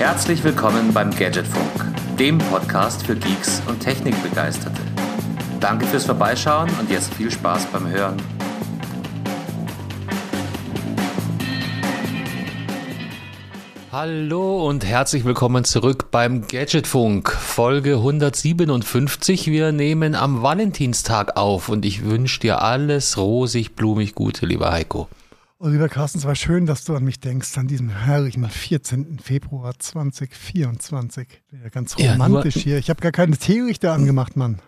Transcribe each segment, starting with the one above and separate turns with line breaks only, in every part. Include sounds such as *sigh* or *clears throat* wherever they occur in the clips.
Herzlich willkommen beim Gadgetfunk, dem Podcast für Geeks und Technikbegeisterte. Danke fürs Vorbeischauen und jetzt viel Spaß beim Hören. Hallo und herzlich willkommen zurück beim Gadgetfunk, Folge 157. Wir nehmen am Valentinstag auf und ich wünsche dir alles rosig, blumig Gute, lieber Heiko.
Oh, lieber Carsten, es war schön, dass du an mich denkst, an diesem herrlichen 14. Februar 2024. Ja, ganz romantisch ja, hier. Ich habe gar keine Teelichter angemacht, Mann.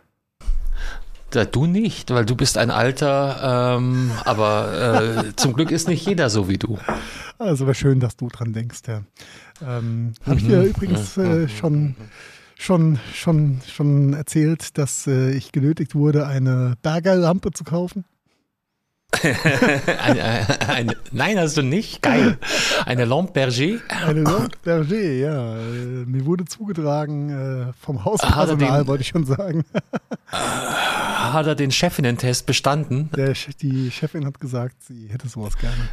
Du nicht, weil du bist ein alter, ähm, aber äh, *laughs* zum Glück ist nicht jeder so wie du.
Also war schön, dass du dran denkst, ja. Ähm, Habe ich dir mhm. übrigens äh, schon, schon, schon, schon erzählt, dass äh, ich genötigt wurde, eine Bergerlampe zu kaufen?
Eine, eine, nein, hast du nicht. Geil. Eine Lampe Berger.
Eine Lampe Berger, ja. Mir wurde zugetragen äh, vom Hauspersonal, wollte ich schon sagen.
hat er den Chefinnen-Test bestanden?
Der, die Chefin hat gesagt, sie hätte sowas gerne.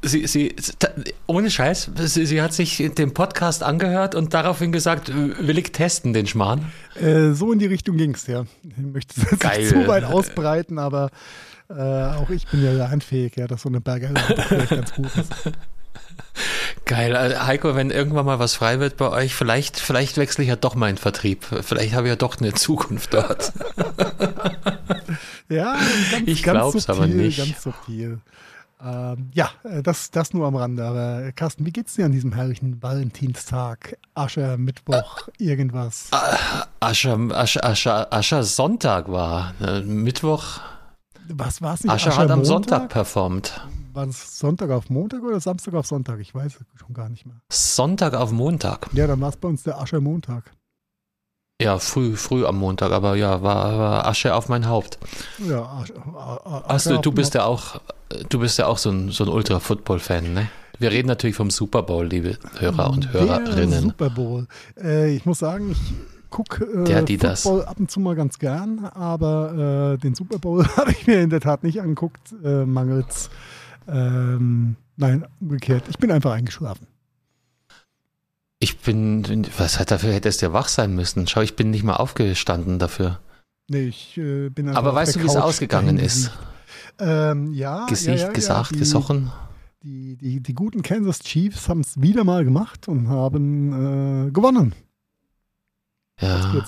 Sie, sie, ohne Scheiß, sie, sie, hat sich den Podcast angehört und daraufhin gesagt, will ich testen, den Schmarrn?
Äh, so in die Richtung ging es, ja. Ich möchte es nicht zu weit ausbreiten, aber äh, auch ich bin ja lernfähig, ja, dass so eine Berglampe vielleicht ganz gut ist. *laughs*
Geil. Also Heiko, wenn irgendwann mal was frei wird bei euch, vielleicht, vielleicht wechsle ich ja doch meinen Vertrieb. Vielleicht habe ich ja doch eine Zukunft dort. *laughs*
ja, ganz, ich glaube es aber nicht. Ganz subtil. Ähm, ja, äh, das, das nur am Rande. Aber äh, Carsten, wie geht's dir an diesem herrlichen Valentinstag? Ascher, Mittwoch, irgendwas?
Ascher, Ascher, Ascher, Ascher Sonntag war. Mittwoch
was war es nicht?
Ascher, Ascher hat am Sonntag performt.
War es Sonntag auf Montag oder Samstag auf Sonntag? Ich weiß es schon gar nicht mehr.
Sonntag auf Montag.
Ja, dann war es bei uns der Ascher Montag.
Ja, früh, früh am Montag, aber ja, war, war Asche auf mein Haupt. Ja, Asche, Asche Hast du, du bist ja auch, du bist ja auch so ein, so ein Ultra-Football-Fan, ne? Wir reden natürlich vom Super Bowl, liebe Hörer und Hörerinnen. Der
Super Bowl. Äh, ich muss sagen, ich gucke äh, Football das. ab und zu mal ganz gern, aber äh, den Super Bowl *laughs* habe ich mir in der Tat nicht angeguckt, äh, mangels, ähm, nein, umgekehrt. Ich bin einfach eingeschlafen.
Ich bin, was hat dafür hättest du ja wach sein müssen? Schau, ich bin nicht mal aufgestanden dafür.
Nee, ich äh, bin
Aber weißt du, wie es ausgegangen ist?
Ähm, ja.
Gesicht,
ja, ja,
gesagt,
ja, die,
gesochen.
Die, die, die guten Kansas Chiefs haben es wieder mal gemacht und haben äh, gewonnen.
Ja,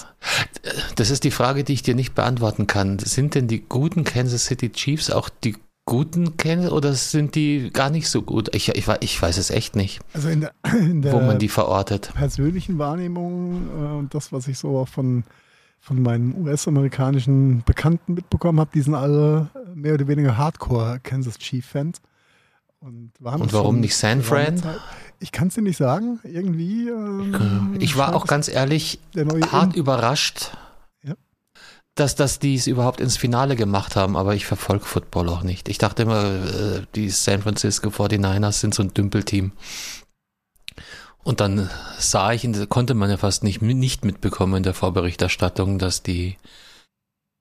das ist die Frage, die ich dir nicht beantworten kann. Sind denn die guten Kansas City Chiefs auch die guten Kansas oder sind die gar nicht so gut? Ich, ich, ich weiß es echt nicht,
also in der, *clears throat* in der
wo man die verortet.
persönlichen Wahrnehmung äh, und das, was ich so auch von, von meinen US-amerikanischen Bekannten mitbekommen habe, die sind alle mehr oder weniger Hardcore Kansas Chief Fans.
Und, und warum nicht San Fran?
Ich kann es dir nicht sagen. Irgendwie.
Ähm, ich war auch ganz ehrlich hart In überrascht, ja. dass, dass die es überhaupt ins Finale gemacht haben, aber ich verfolge Football auch nicht. Ich dachte immer, äh, die San Francisco 49ers sind so ein Dümpelteam. Und dann sah ich, konnte man ja fast nicht, nicht mitbekommen in der Vorberichterstattung, dass die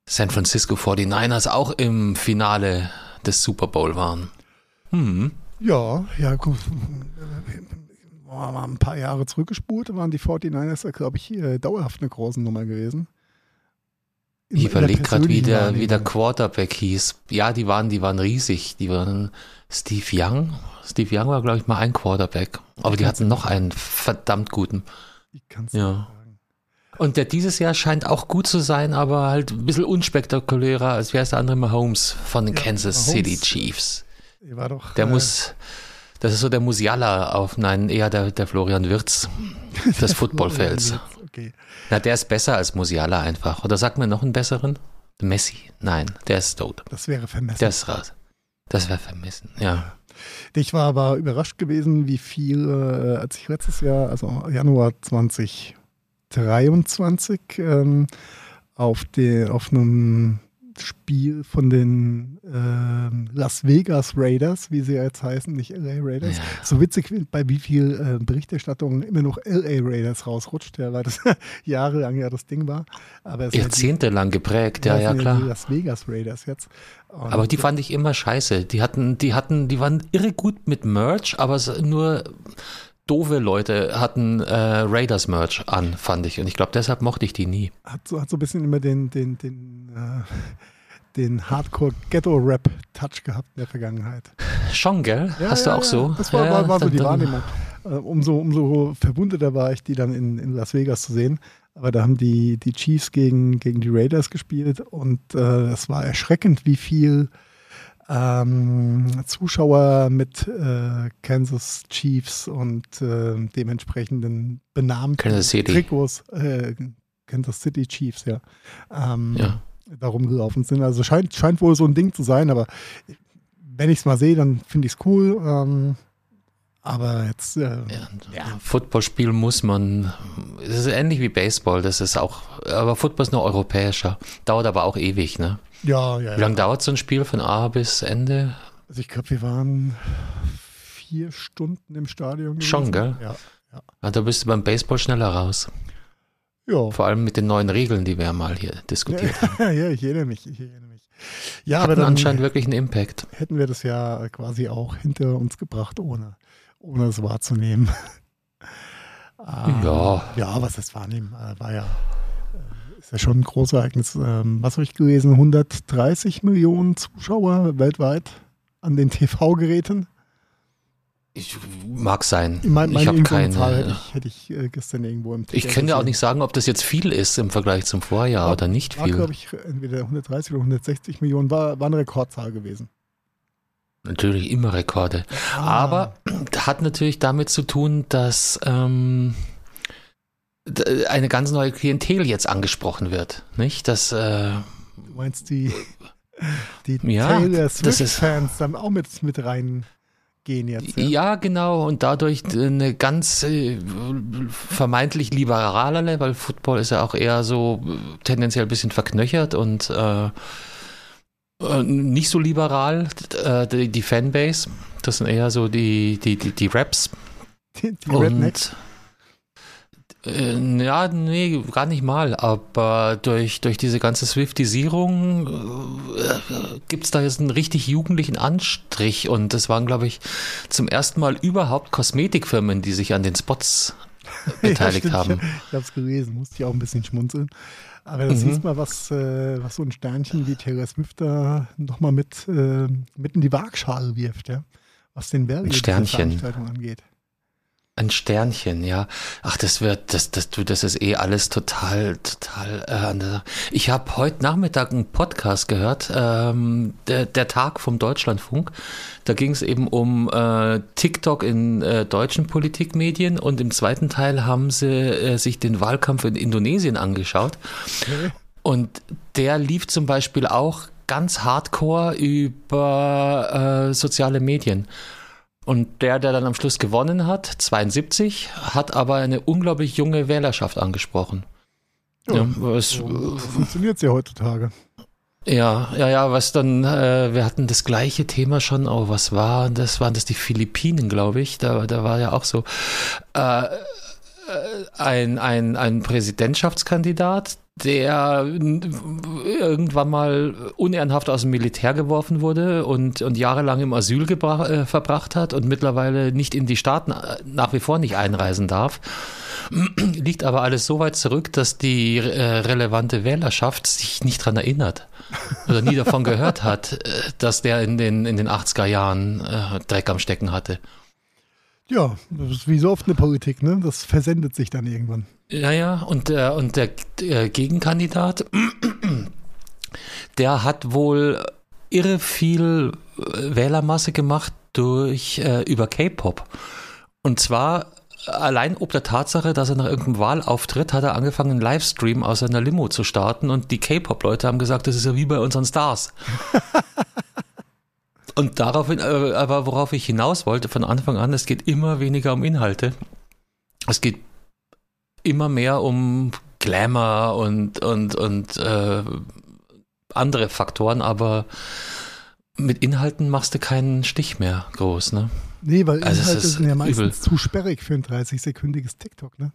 San Francisco 49ers auch im Finale des Super Bowl waren.
Hm. Ja, ja, guck, mal ein paar Jahre zurückgespult, waren die 49ers, glaube ich, hier dauerhaft eine große Nummer gewesen.
ich überlege gerade, wie der, wie der Quarterback hieß. Ja, die waren, die waren riesig. Die waren Steve Young. Steve Young war, glaube ich, mal ein Quarterback. Aber die hatten noch einen verdammt guten. Ich kann es ja. sagen. Und der dieses Jahr scheint auch gut zu sein, aber halt ein bisschen unspektakulärer, als wäre es der andere Mahomes von den ja, Kansas Mahomes, City Chiefs. War doch, der äh, muss, das ist so der Musiala auf, nein, eher der, der Florian Wirtz *laughs* des Footballfelds. Okay. Na, der ist besser als Musiala einfach. Oder sagt man noch einen besseren? Messi? Nein, der ist tot.
Das wäre vermessen.
Der ist raus. Das wäre vermessen, ja.
Ich war aber überrascht gewesen, wie viel, äh, als ich letztes Jahr, also Januar 2023, ähm, auf, die, auf einem Spiel von den Las Vegas Raiders, wie sie jetzt heißen, nicht LA Raiders. Ja. So witzig, bei wie viel äh, Berichterstattung immer noch LA Raiders rausrutscht, ja, weil das *laughs* jahrelang ja das Ding war.
Aber Jahrzehntelang geprägt, ja, ja, klar.
Die Las Vegas Raiders jetzt.
Und aber die fand ich immer scheiße. Die hatten, die hatten, die waren irre gut mit Merch, aber nur doofe Leute hatten äh, Raiders-Merch an, fand ich. Und ich glaube, deshalb mochte ich die nie.
Hat so, hat so ein bisschen immer den, den, den, äh, den Hardcore-Ghetto-Rap-Touch gehabt in der Vergangenheit.
Schon, gell?
Ja,
Hast
ja,
du auch
ja.
so?
Das war, war, war so
dann-
die Wahrnehmung. Äh, umso, umso verwundeter war ich, die dann in, in Las Vegas zu sehen. Aber da haben die, die Chiefs gegen, gegen die Raiders gespielt und äh, es war erschreckend, wie viel ähm, Zuschauer mit äh, Kansas Chiefs und äh, dementsprechenden benannten
Kansas City.
Trikots, äh, Kansas City Chiefs, ja, ähm,
Ja.
Da rumgelaufen sind. Also scheint, scheint wohl so ein Ding zu sein, aber wenn ich es mal sehe, dann finde ich es cool. Ähm, aber jetzt, äh,
Ja, Footballspiel muss man, es ist ähnlich wie Baseball, das ist auch, aber Football ist nur europäischer, dauert aber auch ewig, ne?
ja, ja,
Wie
ja.
lange dauert so ein Spiel von A bis Ende?
Also ich glaube, wir waren vier Stunden im Stadion.
Schon,
gewesen.
gell?
Ja.
Ah, Da bist du beim Baseball schneller raus.
Ja.
Vor allem mit den neuen Regeln, die wir mal hier diskutiert haben. *laughs*
ja, ich erinnere mich, ich erinnere mich. Ja,
Hatten
aber dann
anscheinend wirklich einen Impact.
hätten wir das ja quasi auch hinter uns gebracht, ohne, ohne es wahrzunehmen. *laughs* Ähm,
Ja.
Ja, was das wahrnehmen, äh, war ja, äh, ist ja schon ein großes Ereignis. Ähm, was habe ich gelesen? 130 Millionen Zuschauer weltweit an den TV-Geräten.
Ich, mag sein.
Ich meine,
ich habe
irgendwo eine Zahl
keine.
hätte ich, hätte ich äh, gestern irgendwo im
Ich
Ticker
kann dir auch nicht sagen, ob das jetzt viel ist im Vergleich zum Vorjahr
War-
oder nicht
War,
viel.
glaube ich, entweder 130 oder 160 Millionen, war, war eine Rekordzahl gewesen.
Natürlich immer Rekorde.
Ah.
Aber hat natürlich damit zu tun, dass ähm, eine ganz neue Klientel jetzt angesprochen wird. Nicht? Dass, äh,
Du meinst die, die
Ja,
Taylor Swift-Fans dann auch mit, mit reingehen jetzt? Ja?
ja, genau, und dadurch eine ganz äh, vermeintlich liberalere, weil Football ist ja auch eher so äh, tendenziell ein bisschen verknöchert und äh, äh, nicht so liberal, äh, die, Fanbase. Das sind eher so die, die, die, die Raps,
Die, die Rednecks.
Äh, ja, nee, gar nicht mal. Aber durch, durch diese ganze Swiftisierung äh, gibt es da jetzt einen richtig jugendlichen Anstrich. Und das waren, glaube ich, zum ersten Mal überhaupt Kosmetikfirmen, die sich an den Spots *laughs* beteiligt
ja,
haben.
Ich, habe es gelesen, musste ich auch ein bisschen schmunzeln. Aber das
Mhm.
siehst mal, was, äh, was so ein Sternchen wie Taylor Swift da nochmal mit, äh, mit in die Waagschale wirft, ja. Was den dieser
Sternchen.
Veranstaltung angeht.
Ein Sternchen, ja. Ach, das wird, das, das, du, das ist eh alles total, total. Äh, ich habe heute Nachmittag einen Podcast gehört, ähm, der, der Tag vom Deutschlandfunk. Da ging es eben um äh, TikTok in äh, deutschen Politikmedien und im zweiten Teil haben sie äh, sich den Wahlkampf in Indonesien angeschaut.
Okay.
Und der lief zum Beispiel auch ganz hardcore über äh, soziale Medien. Und der, der dann am Schluss gewonnen hat, 72, hat aber eine unglaublich junge Wählerschaft angesprochen.
Ja,
Ja, was,
So funktioniert ja heutzutage.
ja, ja, ja, was dann, äh, wir hatten das gleiche Thema schon, oh, was war das? Waren das die Philippinen, glaube ich? Da, da war ja auch so äh, äh, ein, ein, ein Präsidentschaftskandidat, der irgendwann mal unehrenhaft aus dem Militär geworfen wurde und, und jahrelang im Asyl äh, verbracht hat und mittlerweile nicht in die Staaten äh, nach wie vor nicht einreisen darf. *clears throat* Liegt aber alles so weit zurück, dass die äh, relevante Wählerschaft sich nicht dran erinnert oder nie davon *laughs* gehört hat, äh, dass der in den, in den 80er Jahren äh, Dreck am Stecken hatte.
Ja, das ist wie so oft eine Politik, ne? Das versendet sich dann irgendwann.
Ja, ja, und der, und der, der Gegenkandidat, der hat wohl irre viel äh, Wählermasse gemacht durch äh, über K-Pop. Und zwar allein ob der Tatsache, dass er nach irgendeinem Wahlauftritt hat er angefangen, einen Livestream aus seiner Limo zu starten und die K-Pop-Leute haben gesagt, das ist ja wie bei unseren Stars. *laughs* und daraufhin, äh, aber worauf ich hinaus wollte von Anfang an, es geht immer weniger um Inhalte. Es geht immer mehr um Glamour und, und, und äh, andere Faktoren, aber mit Inhalten machst du keinen Stich mehr groß, ne?
Nee, weil
Also
Inhalte
ist
sind ja meistens
übel.
zu sperrig für ein 30-sekündiges TikTok, ne?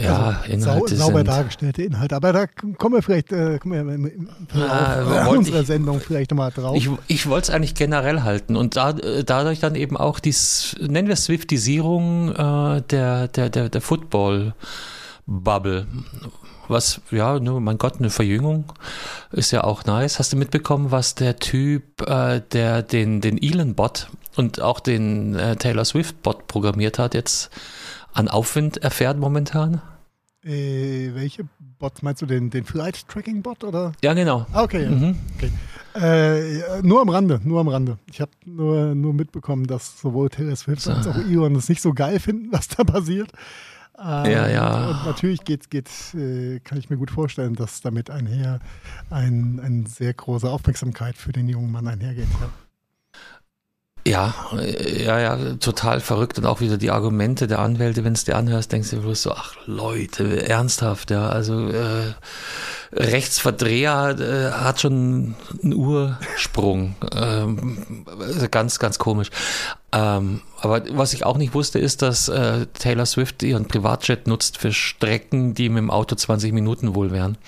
Ja,
also, Inhalte sau, sauber sind, dargestellte Inhalte. Aber da kommen wir vielleicht äh, kommen wir äh, unserer ich, Sendung vielleicht nochmal drauf.
Ich, ich wollte es eigentlich generell halten und da, dadurch dann eben auch die, nennen wir es Swiftisierung äh, der, der, der, der Football-Bubble. Was, ja, ne, mein Gott, eine Verjüngung ist ja auch nice. Hast du mitbekommen, was der Typ, äh, der den, den Elon-Bot und auch den äh, Taylor Swift-Bot programmiert hat, jetzt an Aufwind erfährt momentan?
Äh, welche Bots meinst du, den, den Flight-Tracking-Bot oder?
Ja, genau.
Ah, okay. Mhm. okay. Äh, nur am Rande, nur am Rande. Ich habe nur, nur mitbekommen, dass sowohl Taylor Swift als auch Elon es nicht so geil finden, *laughs* was da passiert.
Ähm, ja, ja.
Und natürlich geht, geht, äh, kann ich mir gut vorstellen, dass damit einher ein, eine sehr große Aufmerksamkeit für den jungen Mann einhergeht. Ja.
Ja, äh, ja, ja, total verrückt und auch wieder die Argumente der Anwälte, wenn es dir anhörst, denkst du bloß so, ach Leute, ernsthaft, ja, also äh, Rechtsverdreher äh, hat schon einen Ursprung, ähm, also ganz, ganz komisch. Ähm, aber was ich auch nicht wusste, ist, dass äh, Taylor Swift ihren Privatjet nutzt für Strecken, die mit dem Auto 20 Minuten wohl wären.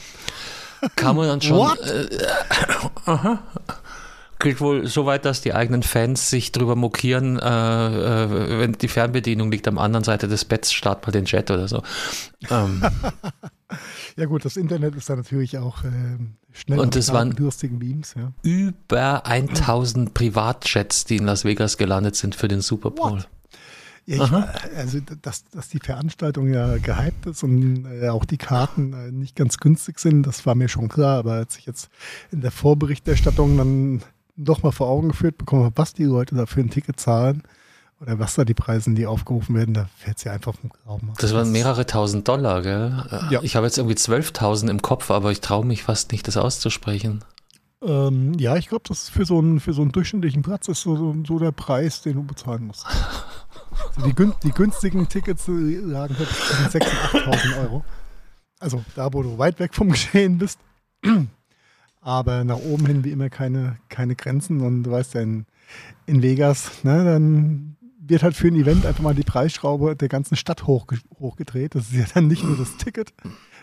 Kann man dann schon. What? Äh, aha geht wohl so weit, dass die eigenen Fans sich drüber mokieren, äh, äh, wenn die Fernbedienung liegt am anderen Seite des Betts, start mal den Chat oder so. Ähm. *laughs*
ja gut, das Internet ist da natürlich auch äh, schnell
und es waren Beams, ja. über 1000 Privatjets, die in Las Vegas gelandet sind für den Super Bowl. What?
Ja, ich, also dass, dass die Veranstaltung ja gehypt ist und äh, auch die Karten äh, nicht ganz günstig sind, das war mir schon klar. Aber als ich jetzt in der Vorberichterstattung dann doch mal vor Augen geführt bekommen habe, was die Leute da für ein Ticket zahlen oder was da die Preise, die aufgerufen werden, da fällt es ja einfach vom Glauben.
Das waren mehrere tausend Dollar, gell? Ja. Ich habe jetzt irgendwie 12.000 im Kopf, aber ich traue mich fast nicht, das auszusprechen.
Ähm, ja, ich glaube, das für so, einen, für so einen durchschnittlichen Platz ist so, so der Preis, den du bezahlen musst. Also die, die, günstigen Tickets lagen zwischen 6.000 und 8.000 Euro. Also da, wo du weit weg vom *laughs* Geschehen bist. Aber nach oben hin wie immer keine, keine Grenzen. Und du weißt ja, in, in Vegas, ne, dann wird halt für ein Event einfach mal die Preisschraube der ganzen Stadt hoch, hochgedreht. Das ist ja dann nicht nur das Ticket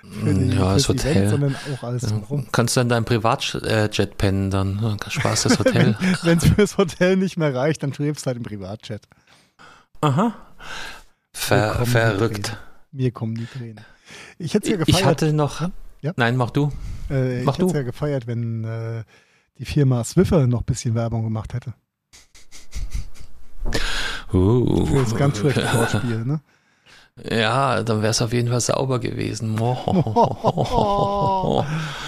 für, die, ja, das Hotel. Event, sondern auch alles Kannst du dann dein Privatjet pennen, dann Spaß das Hotel. *laughs*
Wenn es fürs Hotel nicht mehr reicht, dann schläfst du halt im Privatjet.
Aha. Ver, verrückt.
Mir kommen die Tränen. Ich hätte ja gefeiert.
Ich hatte noch. Ja? Nein, mach du.
Äh, mach ich hätte es ja gefeiert, wenn äh, die Firma Swiffer noch ein bisschen Werbung gemacht hätte. *laughs*
Uh,
Für das ganz schlechte Vorspiel, ne? *laughs*
Ja, dann wäre es auf jeden Fall sauber gewesen. Oh.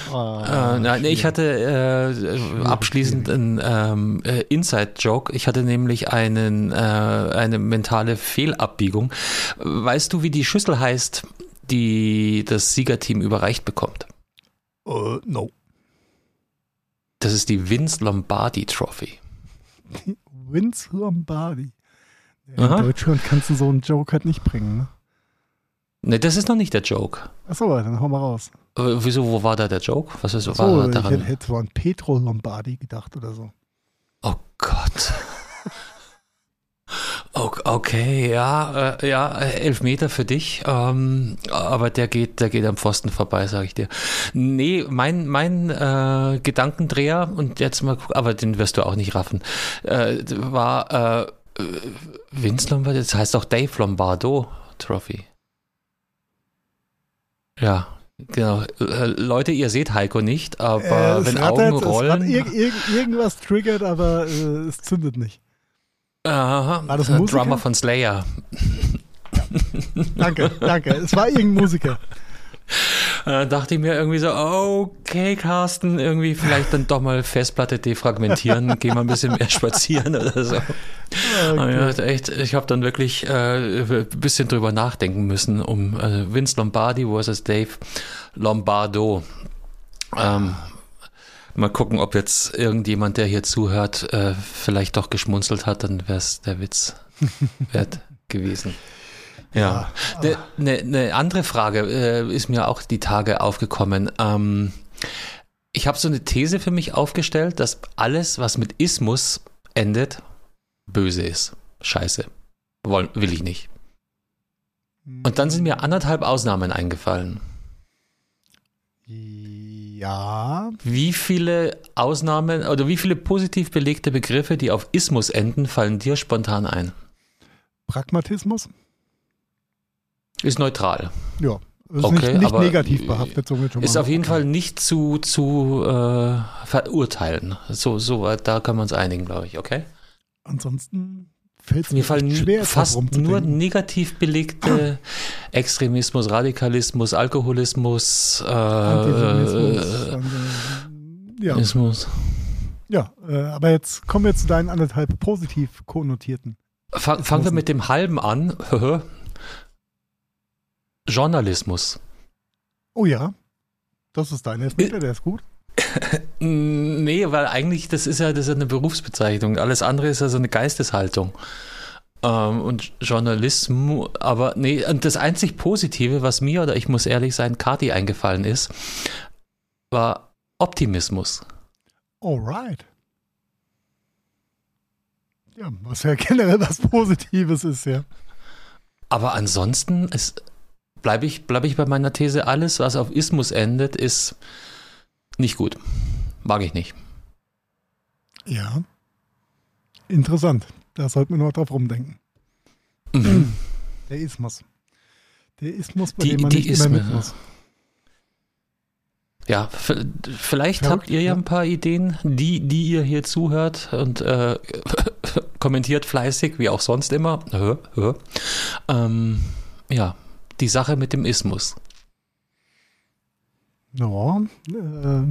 *laughs* äh, nein, ich hatte äh, abschließend einen ähm, äh, Inside-Joke. Ich hatte nämlich einen, äh, eine mentale Fehlabbiegung. Weißt du, wie die Schüssel heißt, die das Siegerteam überreicht bekommt?
Uh, no.
Das ist die Vince Lombardi Trophy. *laughs*
Vince Lombardi. in Deutschland kannst du so einen Joke halt nicht bringen, ne?
Ne, das ist noch nicht der Joke.
Achso, dann hau mal raus.
Äh, wieso, wo war da der Joke? Was ist,
so, war daran? Ich hätte so an Petro Lombardi gedacht oder so.
Oh Gott. Okay, ja, äh, ja, elf Meter für dich, ähm, aber der geht, der geht am Pfosten vorbei, sage ich dir. Nee, mein, mein äh, Gedankendreher, und jetzt mal, aber den wirst du auch nicht raffen, äh, war äh, Vince Lombardo, das heißt auch Dave Lombardo Trophy. Ja, Genau. Äh, Leute, ihr seht Heiko nicht, aber äh, wenn Augen rollen.
Ir ir irgendwas triggert, aber äh, es zündet nicht.
Aha, war das ein Drummer von Slayer.
Ja. *laughs* Danke, danke. Es war irgendein Musiker.
Äh, dachte ich mir irgendwie so, okay, Carsten, irgendwie vielleicht dann doch mal Festplatte defragmentieren, geh mal ein bisschen mehr *laughs* spazieren oder so. Okay. Ja, echt, ich habe dann wirklich äh, ein bisschen drüber nachdenken müssen, um äh, Vince Lombardi versus Dave Lombardo. Ähm, Mal gucken, ob jetzt irgendjemand, der hier zuhört, äh, vielleicht doch geschmunzelt hat, dann wäre es der Witz *laughs* wert gewesen. Ja. Eine ne, ne andere Frage äh, ist mir auch die Tage aufgekommen. Ähm, ich habe so eine These für mich aufgestellt, dass alles, was mit Ismus endet, böse ist. Scheiße. Woll, will ich nicht. Und dann sind mir anderthalb Ausnahmen eingefallen.
Ja.
Wie viele Ausnahmen oder wie viele positiv belegte Begriffe, die auf Ismus enden, fallen dir spontan ein?
Pragmatismus?
Ist neutral.
Ja. Ist okay, nicht, nicht negativ behaftet, so
Ist auf jeden. Fall nicht zu, zu äh, verurteilen. So, so, da kann man uns einigen, glaube ich, okay?
Ansonsten fällt mir
fallen schwer, fast nur negativ belegte *clears throat* Extremismus, Radikalismus, Alkoholismus, äh, Antisemitismus.
Äh, ja. Ja, äh, aber jetzt kommen wir zu deinen anderthalb positiv konnotierten.
Fang, fangen wir mit dem halben an. *laughs* Journalismus.
Oh ja, das ist dein Elfmeter, der ist gut. *laughs*
nee, weil eigentlich, das ist ja, das ist eine Berufsbezeichnung. Alles andere ist ja so eine Geisteshaltung. Ähm, und Journalismus, aber nee, und das einzig Positive, was mir, oder ich muss ehrlich sein, Kati eingefallen ist, war Optimismus.
Alright. Ja, was ja generell was Positives ist, ja.
Aber ansonsten bleibe ich, bleib ich bei meiner These, alles, was auf Ismus endet, ist nicht gut. Mag ich nicht.
Ja. Interessant. Da sollten wir noch drauf rumdenken. Mhm. *clears throat* Der Ismus. Der Ismus, bei
die,
dem man
die
nicht
Isme. mehr mit muss. Ja, vielleicht Verrückt, habt ihr ja, ja, ein paar Ideen, die, die ihr hier zuhört und äh, *laughs* kommentiert fleißig, wie auch sonst immer. Hö, hö. Ähm, ja, die Sache mit dem Ismus.
Ja, äh,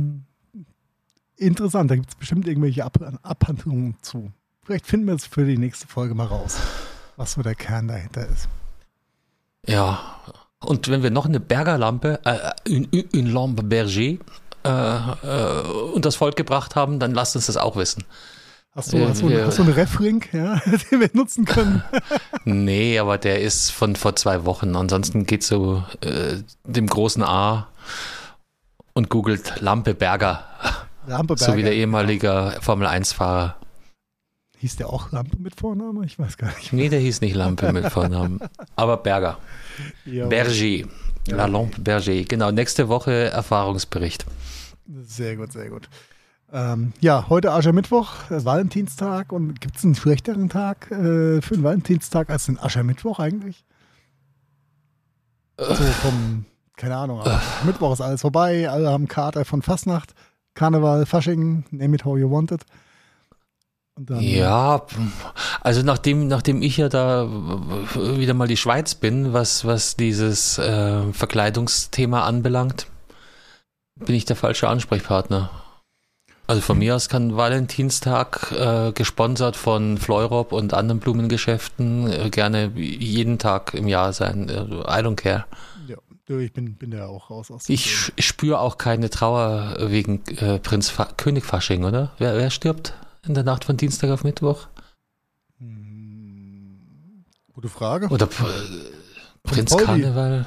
interessant. Da gibt es bestimmt irgendwelche Ab Abhandlungen zu. Vielleicht finden wir es für die nächste Folge mal raus, was so der Kern dahinter ist.
Ja, und wenn wir noch eine Bergerlampe, äh, une, une lampe berger, äh, äh, und das Volk gebracht haben, dann lasst uns das auch wissen.
Hast du, äh, hast du, wir, hast du einen Refring, ja, *laughs* den wir nutzen können? *laughs*
nee, aber der ist von vor zwei Wochen. Ansonsten geht so äh, dem großen A und googelt Lampe Berger. Lampe Berger. So wie der ehemalige Formel 1-Fahrer.
Hieß der auch Lampe mit Vorname? Ich weiß gar nicht.
Nee, der hieß nicht Lampe mit *laughs* Vornamen. Aber Berger. Ja. Berger. La Lampe Berger. Genau, nächste Woche Erfahrungsbericht.
Sehr gut, sehr gut. Ähm, ja, heute Aschermittwoch, Valentinstag. Und gibt es einen schlechteren Tag äh, für den Valentinstag als den Aschermittwoch eigentlich? So vom keine Ahnung, aber Mittwoch ist alles vorbei, alle haben Kater von Fastnacht, Karneval, Fasching, name it how you want it.
ja, also nachdem, nachdem ich ja da wieder mal die Schweiz bin, was, was dieses äh, Verkleidungsthema anbelangt, bin ich der falsche Ansprechpartner. Also von mir aus kann Valentinstag, äh, gesponsert von Fleurop und anderen Blumengeschäften, äh, gerne jeden Tag im Jahr sein. Also I don't care.
Ich bin, bin ja auch raus aus.
Ich spüre auch keine Trauer wegen äh, Prinz Fa König Fasching, oder? Wer, wer stirbt in der Nacht von Dienstag auf Mittwoch?
Hm, gute Frage.
Oder äh, Prinz Karneval?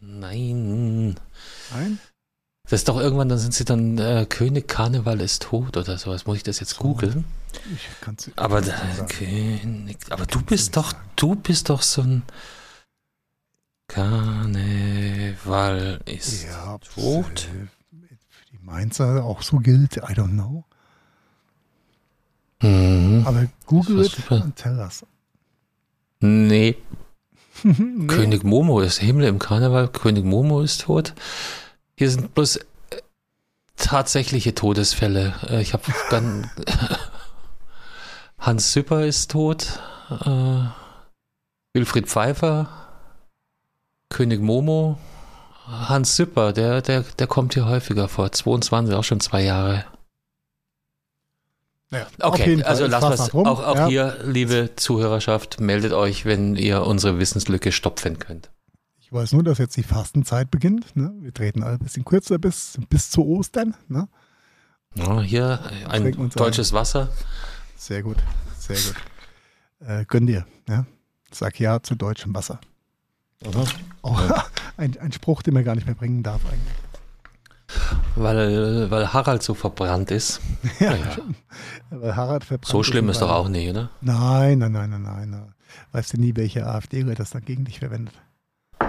Nein. Nein? Das ist doch irgendwann, dann sind sie dann äh, König Karneval ist tot oder sowas. Muss ich das jetzt googeln? Ich kann's, aber, König, aber du bist doch, du bist doch so ein Karneval ist ja, tot.
Für die Mainzer auch so gilt, I don't know. Mhm. Aber google it und tell us.
Nee. *laughs* nee. König Momo ist Himmel im Karneval. König Momo ist tot. Hier sind bloß äh, tatsächliche Todesfälle. Äh, ich habe dann *laughs* Hans Süpper ist tot. Äh, Wilfried Pfeiffer König Momo, Hans Süpper, der, der, der kommt hier häufiger vor. 22, auch schon zwei Jahre. Ja, okay, also lasst was. Auch, auch ja. hier, liebe Zuhörerschaft, meldet euch, wenn ihr unsere Wissenslücke stopfen könnt.
Ich weiß nur, dass jetzt die Fastenzeit beginnt. Ne? Wir treten alle ein bisschen kürzer bis, bis zu Ostern. Ne?
Ja, hier ein deutsches ein. Wasser.
Sehr gut, sehr gut. Äh, gönn dir. Ja? Sag ja zu deutschem Wasser. Aha. Oh, *laughs* ein, ein Spruch, den man gar nicht mehr bringen darf eigentlich.
Weil, weil Harald so verbrannt ist. *laughs* ja, ja.
Weil Harald verbrannt
so schlimm ist, ist doch auch nicht, oder?
Nein, nein, nein, nein, nein. Weißt du nie, welche AfD das dann gegen dich verwendet? *laughs*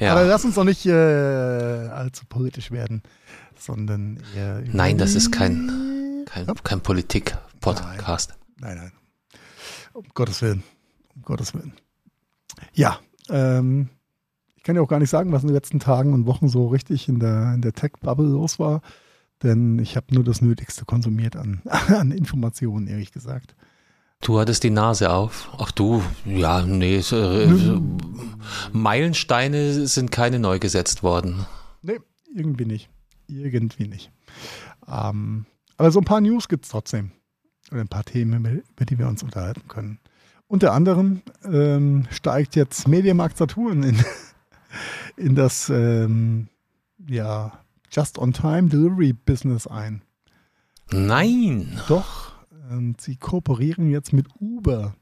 Ja. Aber lass uns doch nicht äh, allzu politisch werden, sondern eher.
Nein, das ist kein, kein, kein Politik-Podcast.
Nein, nein, nein. Um Gottes Willen. Um Gottes Willen. Ja, ähm, ich kann ja auch gar nicht sagen, was in den letzten Tagen und Wochen so richtig in der, in der Tech-Bubble los war, denn ich habe nur das Nötigste konsumiert an, *laughs* an Informationen, ehrlich gesagt.
Du hattest die Nase auf. Ach du, ja, nee. Äh, Meilensteine sind keine neu gesetzt worden.
Nee, irgendwie nicht. Irgendwie nicht. Ähm, aber so ein paar News gibt es trotzdem. Oder ein paar Themen, über die wir uns unterhalten können. Unter anderem ähm, steigt jetzt Mediamarkt Saturn in, *laughs* in das ähm, ja, Just-on-Time-Delivery-Business ein.
Nein!
Doch, und sie kooperieren jetzt mit Uber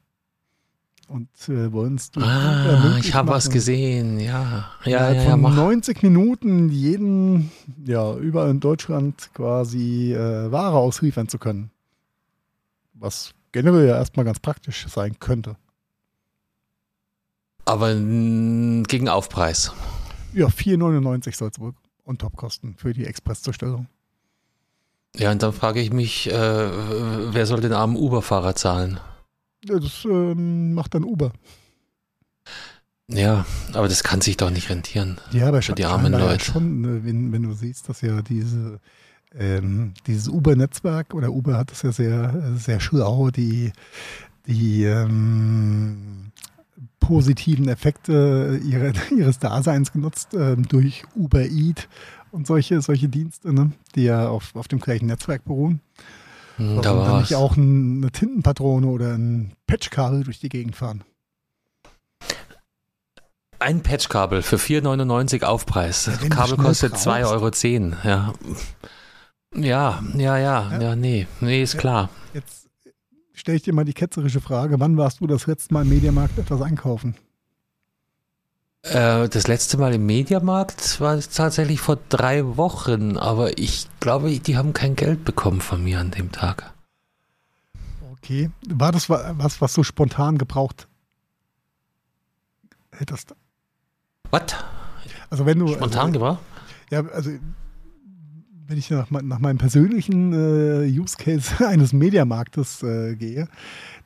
und äh, wollen es
Ah, ich habe was gesehen, ja. Ja,
ja, ja, von 90 Minuten jeden, ja, überall in Deutschland quasi äh, Ware ausliefern zu können. Was generell ja erstmal ganz praktisch sein könnte.
Aber gegen Aufpreis.
Ja, 4,99 soll es wohl on top kosten für die Expresszustellung.
Ja, und dann frage ich mich, äh, wer soll den armen Uber-Fahrer zahlen?
Das ähm, macht dann Uber.
Ja, aber das kann sich doch nicht rentieren.
Ja, aber für die armen Leute. Ja schon, ne, wenn, wenn du siehst, dass ja diese ähm, dieses Uber-Netzwerk oder Uber hat das ja sehr, sehr schlau, die, die ähm, positiven Effekte ihre, *laughs* ihres Daseins genutzt äh, durch Uber Eat und solche, solche Dienste, ne, die ja auf, auf dem gleichen Netzwerk beruhen.
Hm, da war
nicht auch ein, eine Tintenpatrone oder ein Patchkabel durch die Gegend fahren.
Ein Patchkabel für 4,99 Aufpreis. Das Kabel kostet 2,10 Euro. Ja. Ja, ja, ja, ja, ja, nee, nee, ist klar.
Jetzt stelle ich dir mal die ketzerische Frage, wann warst du das letzte Mal im Mediamarkt etwas einkaufen?
Äh, das letzte Mal im Mediamarkt war tatsächlich vor drei Wochen, aber ich glaube, die haben kein Geld bekommen von mir an dem Tag.
Okay. War das was, was so spontan gebraucht hättest?
Was?
Also wenn du.
Spontan also, gebraucht?
Ja, also wenn ich nach, nach meinem persönlichen äh, Use Case *laughs* eines Mediamarktes äh, gehe,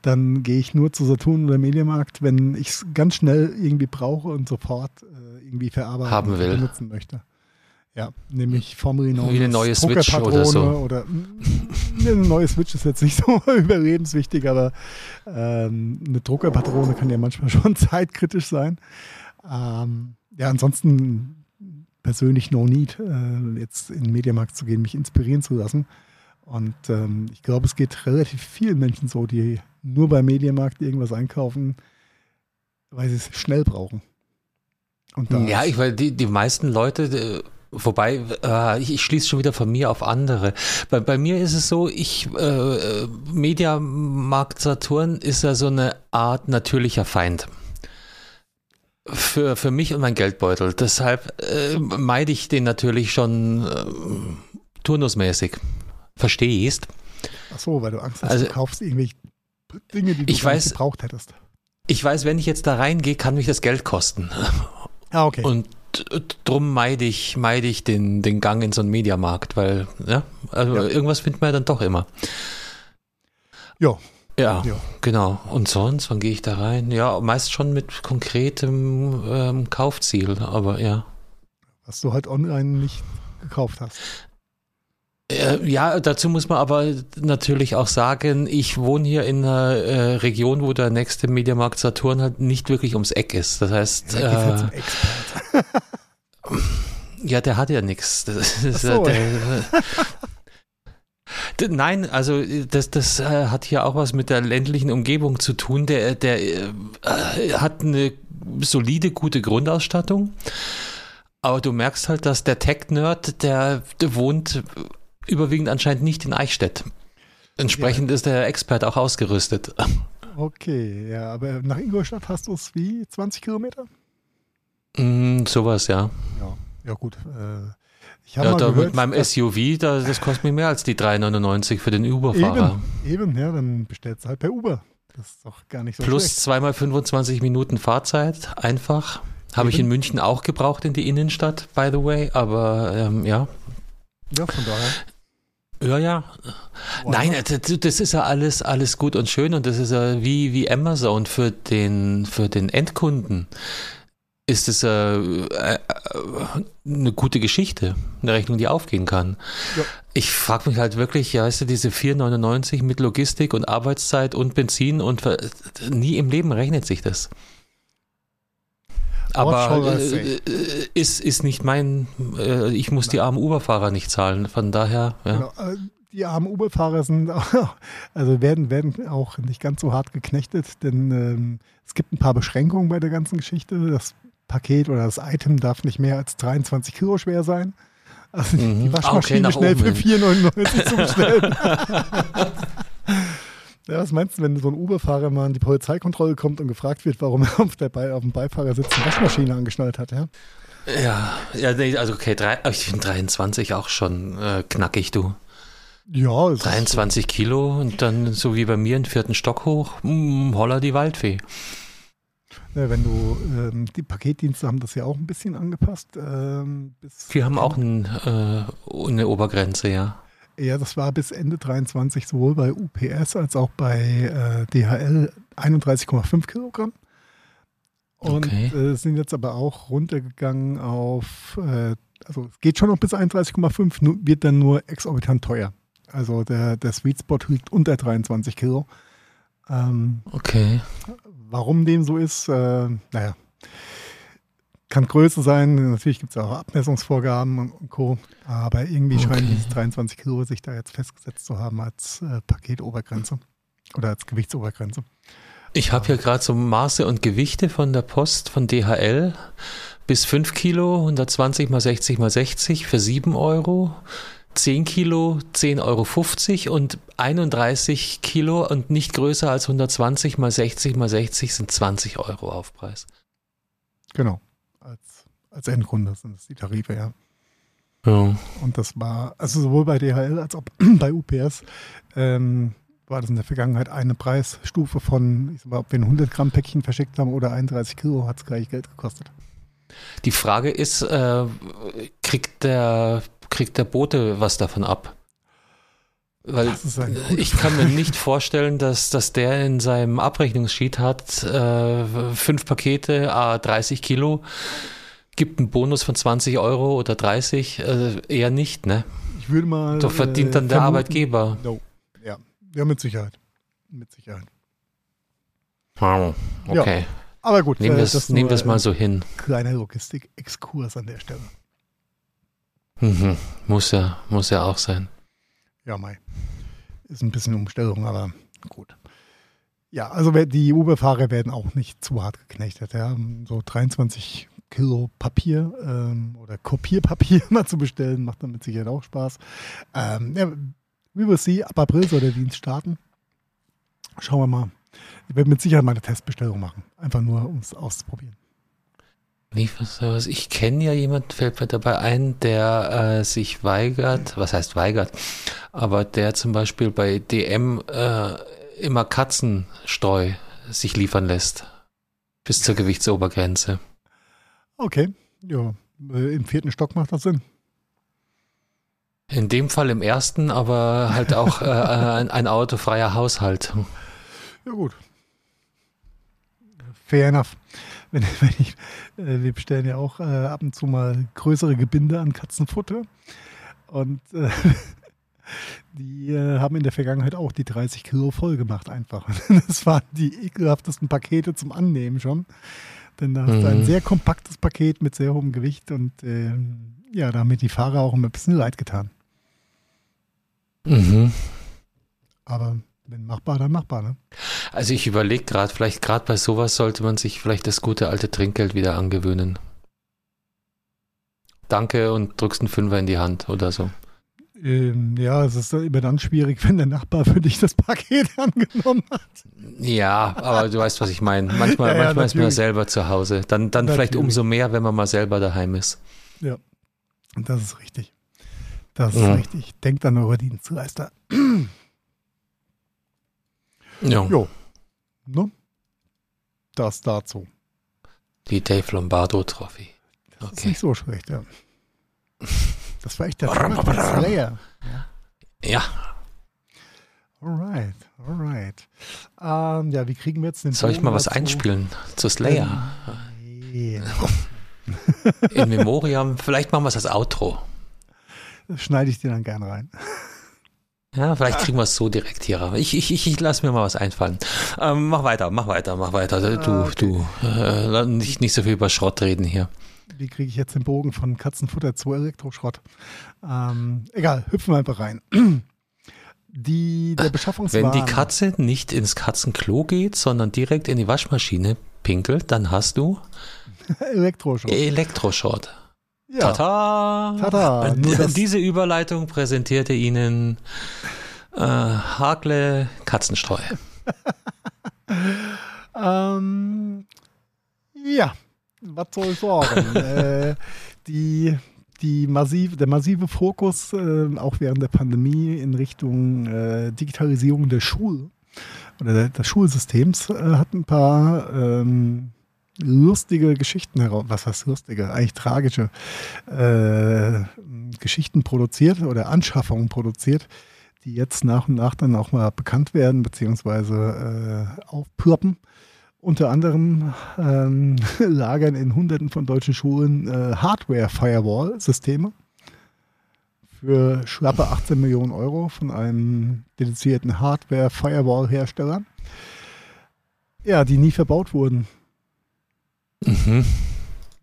dann gehe ich nur zu Saturn oder Mediamarkt, wenn ich es ganz schnell irgendwie brauche und sofort äh, irgendwie verarbeiten
Haben will.
benutzen möchte. Ja, nämlich formerly
Wie eine neue Switch oder so.
Oder, eine neue Switch ist jetzt nicht *laughs* so überlebenswichtig, aber ähm, eine Druckerpatrone kann ja manchmal *laughs* schon zeitkritisch sein. Ähm, ja, ansonsten persönlich no need, äh, jetzt in den Mediamarkt zu gehen, mich inspirieren zu lassen. Und ähm, ich glaube, es geht relativ vielen Menschen so, die nur beim Mediamarkt irgendwas einkaufen, weil sie es schnell brauchen.
ja, ich, weil die, die meisten Leute, äh, Wobei, äh, ich, ich schließe schon wieder von mir auf andere. Bei, bei mir ist es so, ich, äh, Mediamarkt Saturn ist ja so eine Art natürlicher Feind für, für mich und mein Geldbeutel. Deshalb äh, meide ich den natürlich schon äh, turnusmäßig. Verstehst?
Ach so, weil du Angst hast, also, du kaufst irgendwelche Dinge, die du
ich weiß,
gebraucht hättest.
Ich weiß, wenn ich jetzt da reingehe, kann mich das Geld kosten.
Ah, okay.
Und drum meide ich, meide ich den, den Gang in so einen Mediamarkt, weil, ja, also ja. irgendwas findet man ja dann doch immer.
Ja,
ja, ja, genau. Und sonst, wann gehe ich da rein? Ja, meist schon mit konkretem ähm, Kaufziel, aber ja.
Was du halt online nicht gekauft hast.
Äh, ja, dazu muss man aber natürlich auch sagen, ich wohne hier in einer äh, Region, wo der nächste Mediamarkt Saturn halt nicht wirklich ums Eck ist. Das heißt, ja, äh, *laughs* ja der hat ja nichts. So, der, Nein, also das, das äh, hat hier auch was mit der ländlichen Umgebung zu tun. Der, der äh, hat eine solide, gute Grundausstattung. Aber du merkst halt, dass der Tech-Nerd, der, der, wohnt überwiegend anscheinend nicht in Eichstätt. Entsprechend ja. ist der Expert auch ausgerüstet.
Okay, ja, aber nach Ingolstadt hast du es wie 20 Kilometer?
Mm, sowas, ja.
Ja, ja gut. Äh,
ich ja, da gehört, mit meinem SUV, da, das kostet mir mehr als die 3,99 für den Uber-Fahrer.
Eben, eben, ja, dann bestellst du halt per Uber. Das ist doch gar nicht so
Plus
schlecht.
zweimal 25 Minuten Fahrzeit, einfach. Habe ich in München auch gebraucht in die Innenstadt, by the way, aber ähm, ja.
Ja, von daher.
Ja, ja. Wow. Nein, das ist ja alles, alles gut und schön und das ist ja wie, wie Amazon für den, für den Endkunden. Ist es äh, äh, eine gute Geschichte, eine Rechnung, die aufgehen kann. Ja. Ich frage mich halt wirklich, ja, weißt du, diese 4,99 mit Logistik und Arbeitszeit und Benzin und nie im Leben rechnet sich das aber äh, äh, ist, ist nicht mein, äh, ich muss die armen Uberfahrer nicht zahlen, von daher, ja. Genau.
Äh, die armen Uberfahrer sind, *laughs* also werden, werden auch nicht ganz so hart geknechtet, denn ähm, es gibt ein paar Beschränkungen bei der ganzen Geschichte. Das Paket oder das Item darf nicht mehr als 23 Kilo schwer sein. Also mhm. die Waschmaschine okay, schnell für 4,99 zu bestellen. Ja, was meinst du, wenn so ein Uber-Fahrer mal an die Polizeikontrolle kommt und gefragt wird, warum er auf, der Be auf dem Beifahrersitz eine Waschmaschine angeschnallt hat, ja?
Ja, ja nee, also okay, drei, ich finde 23 auch schon äh, knackig, du.
Ja,
23 Kilo und dann so wie bei mir einen vierten Stock hoch, mh, mm, holla die Waldfee.
Ja, wenn du, ähm, die Paketdienste haben das ja auch ein bisschen angepasst. Ähm,
Wir haben auch ein, äh, eine Obergrenze, ja.
Ja, das war bis Ende 23 sowohl bei UPS als auch bei äh, DHL 31,5 Kilogramm. Und okay. äh, sind jetzt aber auch runtergegangen auf, äh, also es geht schon noch bis 31,5, wird dann nur exorbitant teuer. Also der, der Sweet Spot liegt unter 23 Kilo.
Ähm, okay.
Warum dem so ist, äh, naja, kann größer sein. Natürlich gibt es auch Abmessungsvorgaben und Co. Aber irgendwie okay. scheinen diese 23 Kilo sich da jetzt festgesetzt zu haben als äh, Paketobergrenze oder als Gewichtsobergrenze.
Ich habe hier gerade so Maße und Gewichte von der Post von DHL bis 5 Kilo, 120 mal 60 mal 60 für 7 Euro. 10 Kilo 10,50 Euro und 31 Kilo und nicht größer als 120 mal 60 mal 60 sind 20 Euro Aufpreis.
Genau als, als Endkunde sind es die Tarife, ja.
Ja.
Und das war, also sowohl bei DHL als auch *clears throat* bei UPS, ähm, war das in der Vergangenheit eine Preisstufe von, ich sag mal, ob wir ein 100 Gramm Päckchen verschickt haben oder 31 Kilo, hat es gleich Geld gekostet.
Die Frage ist, äh, kriegt, der, kriegt der Bote was davon ab? Weil ich kann mir nicht vorstellen, dass, dass der in seinem Abrechnungssheet hat, äh, fünf Pakete, a 30 Kilo, gibt einen Bonus von 20 Euro oder 30, äh, eher nicht, ne?
Ich würde mal.
Doch verdient dann äh, der Arbeitgeber.
No. Ja. ja, mit Sicherheit. Mit Sicherheit.
Wow, okay. Ja,
aber gut,
nehmen wir es mal so hin.
Kleiner Logistik-Exkurs an der Stelle.
Mhm. Muss ja, muss ja auch sein.
Ja, Mai. Ist ein bisschen Umstellung, aber gut. Ja, also die Uber-Fahrer werden auch nicht zu hart geknechtet. Ja. So 23 Kilo Papier ähm, oder Kopierpapier *laughs* mal zu bestellen, macht dann mit Sicherheit auch Spaß. Ähm, ja, we will see. Ab April soll der Dienst starten. Schauen wir mal. Ich werde mit Sicherheit mal eine Testbestellung machen. Einfach nur, um es auszuprobieren.
Wie was? Ich kenne ja jemand, fällt mir dabei ein, der äh, sich weigert, was heißt weigert, aber der zum Beispiel bei DM äh, immer Katzenstreu sich liefern lässt. Bis zur Gewichtsobergrenze.
Okay, ja. Äh, Im vierten Stock macht das Sinn.
In dem Fall im ersten, aber halt auch äh, *laughs* ein, ein autofreier Haushalt.
Ja, gut. Fair enough *laughs* wenn, wenn ich, äh, wir bestellen ja auch äh, ab und zu mal größere Gebinde an Katzenfutter. Und äh, *laughs* die äh, haben in der Vergangenheit auch die 30 Kilo voll gemacht einfach. *laughs* Das waren die ekelhaftesten Pakete zum Annehmen schon. Denn da hast du ein mhm. sehr kompaktes Paket mit sehr hohem Gewicht und ähm, ja, da haben mir die Fahrer auch immer ein bisschen leid getan.
Mhm.
Aber wenn machbar, dann machbar, ne?
Also ich überlege gerade, vielleicht gerade bei sowas sollte man sich vielleicht das gute alte Trinkgeld wieder angewöhnen. Danke und drückst einen Fünfer in die Hand oder so.
Ähm, ja, es ist immer dann schwierig, wenn der Nachbar für dich das Paket *laughs* angenommen hat.
Ja, aber du weißt, was ich meine. Manchmal, *laughs* ja, ja, manchmal ist man ja selber zu Hause. Dann, dann vielleicht umso mehr, wenn man mal selber daheim ist.
Ja, das ist richtig. Das ist ja. richtig. Denkt an eure Dienstleister. *clears throat*
Ja.
Jo. Ne? Das dazu.
Die Dave Lombardo Trophy.
Okay. Das ist nicht so schlecht, ja. *laughs* Das war echt der Slayer.
Ja. ja.
Alright, alright. Ähm, ja, wie kriegen wir jetzt den
Soll ich mal was dazu? einspielen zu Slayer? Ähm, *laughs* In Memoriam, vielleicht machen wir es als Outro.
Das schneide ich dir dann gern rein.
Ja, vielleicht kriegen wir es so direkt hier. Ich, ich, ich, ich lasse mir mal was einfallen. Ähm, mach weiter, mach weiter, mach weiter. Du, ah, okay. du, äh, nicht, nicht so viel über Schrott reden hier.
Wie kriege ich jetzt den Bogen von Katzenfutter zu Elektroschrott? Ähm, egal, hüpfen wir einfach rein. Die, der Beschaffungswaren.
Wenn die Katze nicht ins Katzenklo geht, sondern direkt in die Waschmaschine pinkelt, dann hast du *laughs*
Elektroschrott.
Elektroschrott. Ja. Tata! Tada! Diese Überleitung präsentierte Ihnen äh, Hakle Katzenstreu. *laughs*
ähm, ja, was soll ich sagen? *laughs* äh, die, die massiv, der massive Fokus, äh, auch während der Pandemie, in Richtung äh, Digitalisierung der Schule oder des Schulsystems, äh, hat ein paar ähm, lustige Geschichten heraus, was heißt lustige, eigentlich tragische äh, Geschichten produziert oder Anschaffungen produziert, die jetzt nach und nach dann auch mal bekannt werden, beziehungsweise äh, aufploppen. Unter anderem ähm, *laughs* lagern in hunderten von deutschen Schulen äh, Hardware-Firewall-Systeme für schlappe 18 Millionen Euro von einem dedizierten Hardware-Firewall-Hersteller. Ja, die nie verbaut wurden. Mhm.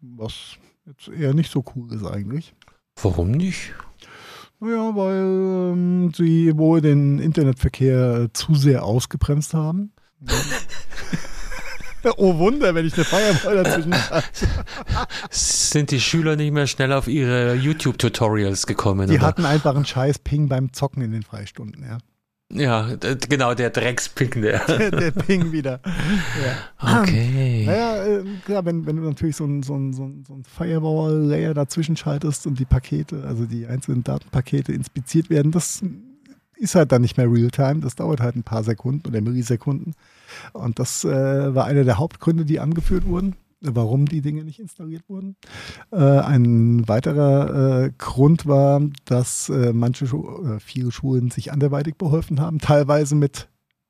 Was jetzt eher nicht so cool ist eigentlich.
Warum nicht?
Naja, weil ähm, sie wohl den Internetverkehr zu sehr ausgebremst haben. *laughs* oh Wunder, wenn ich eine Firewall dazwischen *laughs*
Sind die Schüler nicht mehr schnell auf ihre YouTube-Tutorials gekommen?
Die oder? hatten einfach einen scheiß Ping beim Zocken in den Freistunden, ja.
Ja, genau, der Drecksping, *laughs* der.
der, Ping wieder. *laughs*
Ja. Okay.
Naja, äh, klar, wenn, wenn du natürlich so ein, so ein, so ein, so ein Firewall-Layer dazwischen schaltest und die Pakete, also die einzelnen Datenpakete inspiziert werden, das ist halt dann nicht mehr Realtime. Das dauert halt ein paar Sekunden oder Millisekunden. Und das äh, war einer der Hauptgründe, die angeführt wurden warum die Dinge nicht installiert wurden. Äh, ein weiterer äh, Grund war, dass äh, manche Schu viele Schulen sich anderweitig beholfen haben, teilweise mit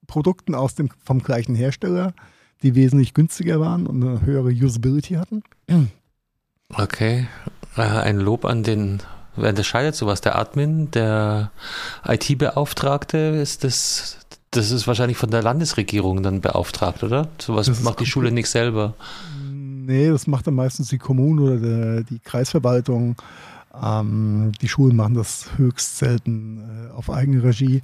Produkten aus dem, vom gleichen Hersteller, die wesentlich günstiger waren und eine höhere Usability hatten.
Okay, äh, ein Lob an den Wer unterscheidet sowas? Der Admin, der IT-Beauftragte, ist das, das ist wahrscheinlich von der Landesregierung dann beauftragt, oder? Sowas macht die Schule nicht selber.
Nee, das macht dann meistens die Kommune oder der, die Kreisverwaltung. Ähm, die Schulen machen das höchst selten äh, auf eigene Regie.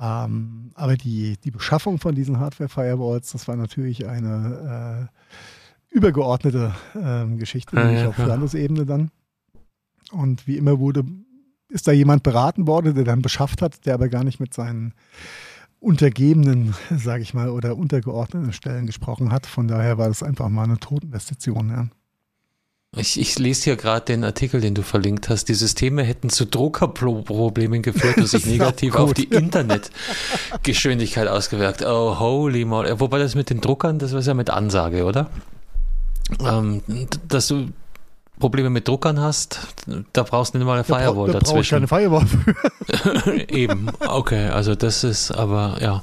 Ähm, aber die, die Beschaffung von diesen Hardware-Firewalls, das war natürlich eine äh, übergeordnete äh, Geschichte, nämlich ja, auf Landesebene dann. Und wie immer wurde, ist da jemand beraten worden, der dann beschafft hat, der aber gar nicht mit seinen untergebenen, *laughs* sage ich mal, oder untergeordneten Stellen gesprochen hat. Von daher war das einfach mal eine Totinvestition. Ja.
Ich, ich lese hier gerade den Artikel, den du verlinkt hast. Die Systeme hätten zu Druckerproblemen geführt und sich *laughs* negativ auf die Internetgeschwindigkeit ausgewirkt. Oh, holy moly. Wobei das mit den Druckern, das war ja mit Ansage, oder? Ähm, dass du Probleme mit Druckern hast, da brauchst du nicht mal eine Firewall da, da dazwischen.
Da keine Firewall für. *laughs*
Eben, okay, also das ist aber, ja.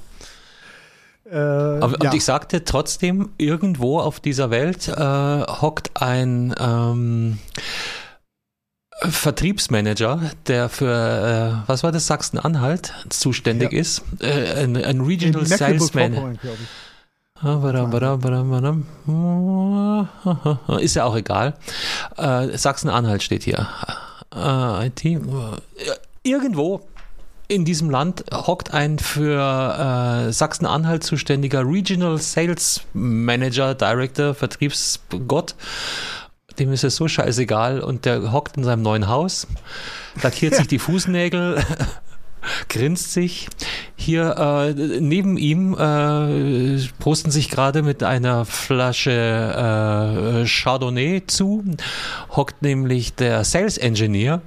Äh, aber ja. ich sagte trotzdem, irgendwo auf dieser Welt äh, hockt ein ähm, Vertriebsmanager, der für, äh, was war das, Sachsen-Anhalt zuständig ja. ist, äh, ein, ein Regional Sales Manager. Ist ja auch egal. Äh, Sachsen-Anhalt steht hier. Äh, IT. Irgendwo in diesem Land hockt ein für äh, Sachsen-Anhalt zuständiger Regional Sales Manager, Director, Vertriebsgott. Dem ist es so scheißegal und der hockt in seinem neuen Haus, lackiert sich die *laughs* Fußnägel, grinst sich. Hier äh, neben ihm äh, posten sich gerade mit einer Flasche äh, Chardonnay zu, hockt nämlich der Sales Engineer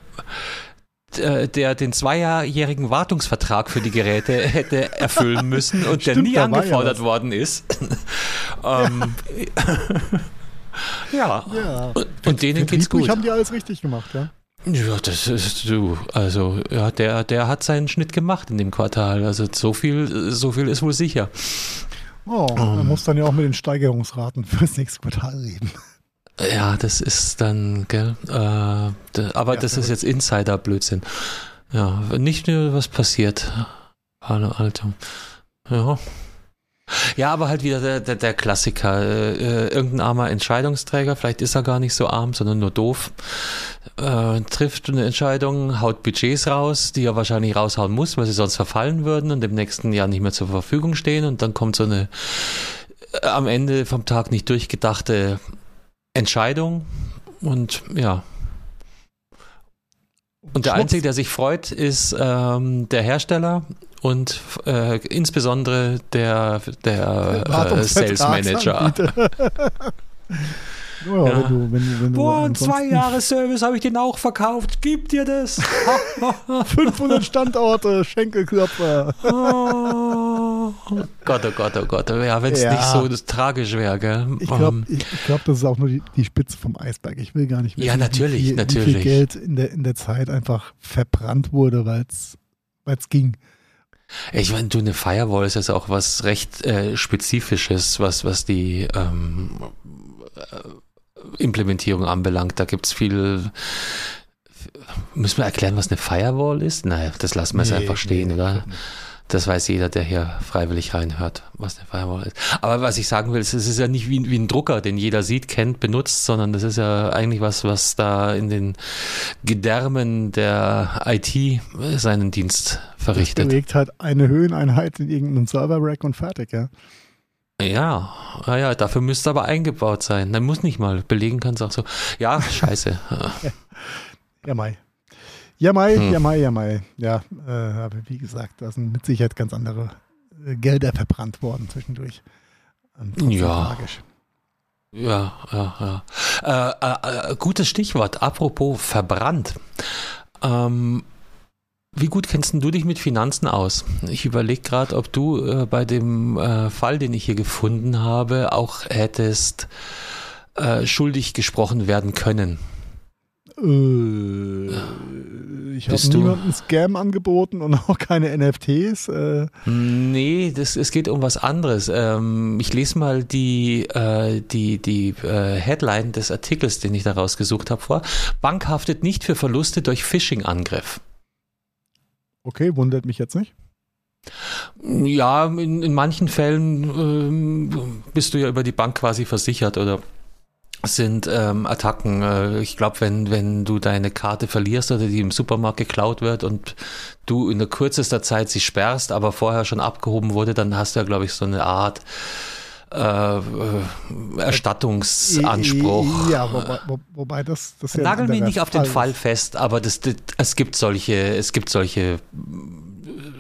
äh, der den zweijährigen Wartungsvertrag für die Geräte *laughs* hätte erfüllen müssen und Stimmt, der nie angefordert ja worden ist. *laughs* ähm, Ja.
ja.
Und, und denen geht's gut.
haben die alles richtig gemacht, ja.
Ja, das ist du. Also, ja, der, der hat seinen Schnitt gemacht in dem Quartal. Also so viel, so viel ist wohl sicher.
Oh, um, man muss dann ja auch mit den Steigerungsraten *laughs* fürs nächste Quartal reden.
Ja, das ist dann, gell? Äh, da, aber ja, das ist jetzt Insider-Blödsinn. Ja, nicht nur was passiert. Hallo, Alter. Ja. Ja, aber halt wieder der, der, der Klassiker. Äh, irgendein armer Entscheidungsträger, vielleicht ist er gar nicht so arm, sondern nur doof, äh, trifft eine Entscheidung, haut Budgets raus, die er wahrscheinlich raushauen muss, weil sie sonst verfallen würden und im nächsten Jahr nicht mehr zur Verfügung stehen. Und dann kommt so eine äh, am Ende vom Tag nicht durchgedachte Entscheidung. Und ja, und der Einzige, der sich freut, ist ähm, der Hersteller und äh, insbesondere der, der äh, Sales Manager. *laughs* Ja, ja. Wenn du, wenn wenn Boah, ein zwei Jahre Service habe ich den auch verkauft. Gib dir das. *laughs*
500 Standorte, Schenkelklopfer.
oh. Gott, oh Gott, oh Gott. Ja, wenn es ja. nicht so das tragisch wäre, gell?
Ich glaube, um, ich glaub, das ist auch nur die, die, Spitze vom Eisberg. Ich will gar nicht
wissen, ja, natürlich,
wie, viel,
natürlich.
wie viel Geld in der, in der Zeit einfach verbrannt wurde, weil es ging.
Ich meine, du, eine Firewall ist jetzt auch was recht äh, Spezifisches, was, was die ähm, äh, Implementierung anbelangt. Da gibt es viel. Müssen wir erklären, was eine Firewall ist? Naja, das lassen wir es nee, einfach stehen, nee, oder? Das weiß jeder, der hier freiwillig reinhört, was eine Firewall ist. Aber was ich sagen will, es ist ja nicht wie, wie ein Drucker, den jeder sieht, kennt, benutzt, sondern das ist ja eigentlich was, was da in den Gedärmen der IT seinen Dienst verrichtet. Das
bewegt halt eine Höheneinheit in irgendeinem Server-Rack und fertig, ja.
Ja, ja, ja, dafür müsste aber eingebaut sein. Dann muss nicht mal belegen kannst auch so. Ja, scheiße. *laughs*
ja, Mai. Ja, Mai, hm. ja, Mai, ja, Mai. Ja, äh, aber wie gesagt, da sind mit Sicherheit ganz andere äh, Gelder verbrannt worden zwischendurch.
Ja. Tragisch. Ja, ja, ja. Äh, äh, gutes Stichwort. Apropos verbrannt. Ähm, wie gut kennst du dich mit Finanzen aus? Ich überlege gerade, ob du äh, bei dem äh, Fall, den ich hier gefunden habe, auch hättest äh, schuldig gesprochen werden können.
Äh, ich habe niemandem Scam angeboten und auch keine NFTs. Äh.
Nee, das, es geht um was anderes. Ähm, ich lese mal die, äh, die, die äh, Headline des Artikels, den ich da rausgesucht habe, vor. Bank haftet nicht für Verluste durch Phishing-Angriff.
Okay, wundert mich jetzt nicht.
Ja, in, in manchen Fällen ähm, bist du ja über die Bank quasi versichert oder sind ähm, Attacken. Äh, ich glaube, wenn, wenn du deine Karte verlierst oder die im Supermarkt geklaut wird und du in der kürzester Zeit sie sperrst, aber vorher schon abgehoben wurde, dann hast du ja, glaube ich, so eine Art äh, Erstattungsanspruch.
Ja, wobei, wo, wobei das, das
ja Nagel mich nicht auf den Fall ist. fest, aber das, das, es gibt solche, es gibt solche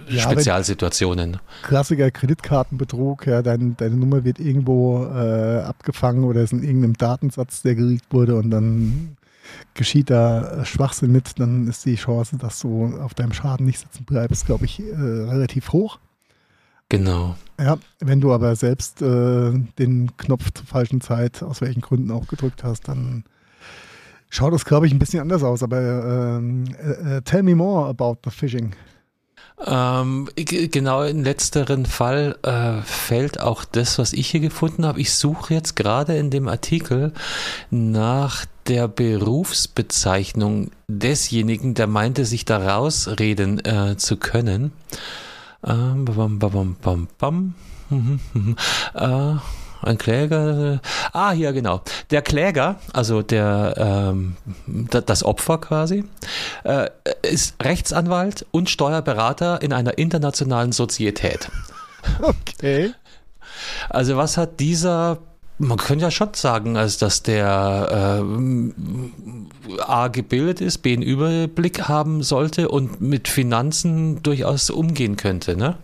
ja, Spezialsituationen.
Klassiker Kreditkartenbetrug, ja, dein, deine Nummer wird irgendwo äh, abgefangen oder ist in irgendeinem Datensatz, der geleakt wurde und dann geschieht da Schwachsinn mit, dann ist die Chance, dass du auf deinem Schaden nicht sitzen bleibst, glaube ich, äh, relativ hoch.
Genau.
Ja, wenn du aber selbst äh, den Knopf zur falschen Zeit, aus welchen Gründen auch gedrückt hast, dann schaut das, glaube ich, ein bisschen anders aus. Aber ähm, äh, tell me more about the phishing.
Ähm, genau in letzteren Fall äh, fällt auch das, was ich hier gefunden habe. Ich suche jetzt gerade in dem Artikel nach der Berufsbezeichnung desjenigen, der meinte, sich da rausreden äh, zu können. Ähm, bam, bam, bam, bam. *laughs* äh, ein Kläger. Ah, ja, genau. Der Kläger, also der ähm, das Opfer quasi, äh, ist Rechtsanwalt und Steuerberater in einer internationalen Sozietät.
Okay.
Also was hat dieser man könnte ja schon sagen, also dass der äh, A gebildet ist, B einen Überblick haben sollte und mit Finanzen durchaus umgehen könnte. Ne?